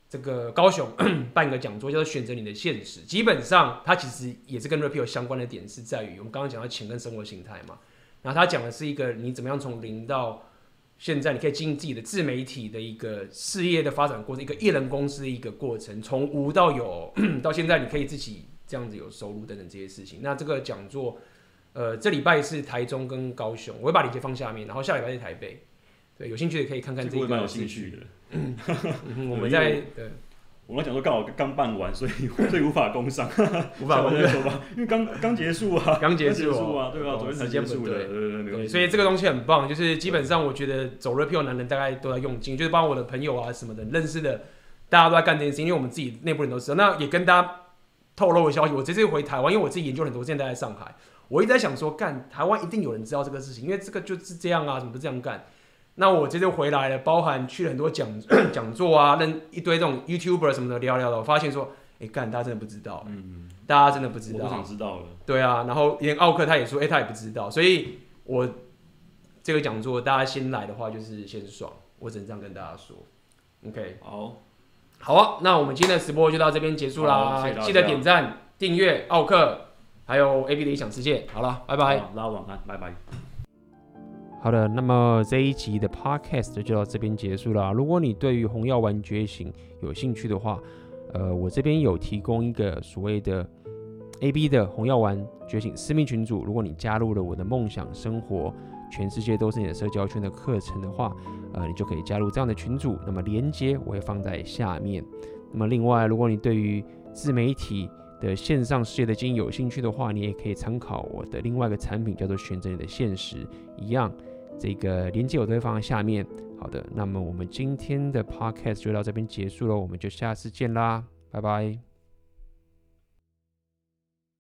Speaker 1: 这个高雄 办一个讲座，叫做“选择你的现实”。基本上，它其实也是跟 Red Pill 相关的点，是在于我们刚刚讲到钱跟生活形态嘛。然后他讲的是一个你怎么样从零到现在，你可以经营自己的自媒体的一个事业的发展过程，一个艺人公司的一个过程，从无到有，到现在你可以自己这样子有收入等等这些事情。那这个讲座。呃，这礼拜是台中跟高雄，我会把链接放下面，然后下礼拜是台北。对，有兴趣的可以看看这个。
Speaker 2: 蛮有兴趣的。
Speaker 1: 我们在对，
Speaker 2: 我们讲说刚好刚办完，所以所以无法工商，
Speaker 1: 无法工商
Speaker 2: 吧？因为刚 刚结束啊，
Speaker 1: 刚结束
Speaker 2: 啊，对吧？昨天才结束的，对对对。
Speaker 1: 所以这个东西很棒，就是基本上我觉得走 Red Pill 男人大概都在用尽，就是帮我的朋友啊什么的认识的，大家都在干这件事情，因为我们自己内部人都知道。那也跟大家透露的消息，我这次回台湾，因为我自己研究很多，现在在上海。我一直在想说，干台湾一定有人知道这个事情，因为这个就是这样啊，怎么都这样干。那我这就回来了，包含去了很多讲 讲座啊，跟一堆这种 YouTuber 什么的聊聊的，我发现说，哎、欸，干大家真的不知道，嗯，大家真的不知道，
Speaker 2: 我不想知道了。
Speaker 1: 对啊，然后连奥克他也说，哎、欸，他也不知道，所以我
Speaker 2: 这个讲座大家先来的话就是先爽，我只能这样跟大家说。OK，
Speaker 3: 好，
Speaker 2: 好啊，那我们今天的直播就到这边结束啦，谢谢记得点赞、订阅奥克，还有 AB 的理想世界。好了，拜拜，
Speaker 3: 大家晚安，拜拜。
Speaker 1: 好的，那么这一集的 Podcast 就到这边结束了。如果你对于红药丸觉醒有兴趣的话，呃，我这边有提供一个所谓的 AB 的红药丸觉醒私密群组。如果你加入了我的梦想生活，全世界都是你的社交圈的课程的话，呃，你就可以加入这样的群组。那么连接我会放在下面。那么另外，如果你对于自媒体的线上事业的经营有兴趣的话，你也可以参考我的另外一个产品，叫做选择你的现实，一样，这个连接我都会放在下面。好的，那么我们今天的 podcast 就到这边结束了，我们就下次见啦，拜拜。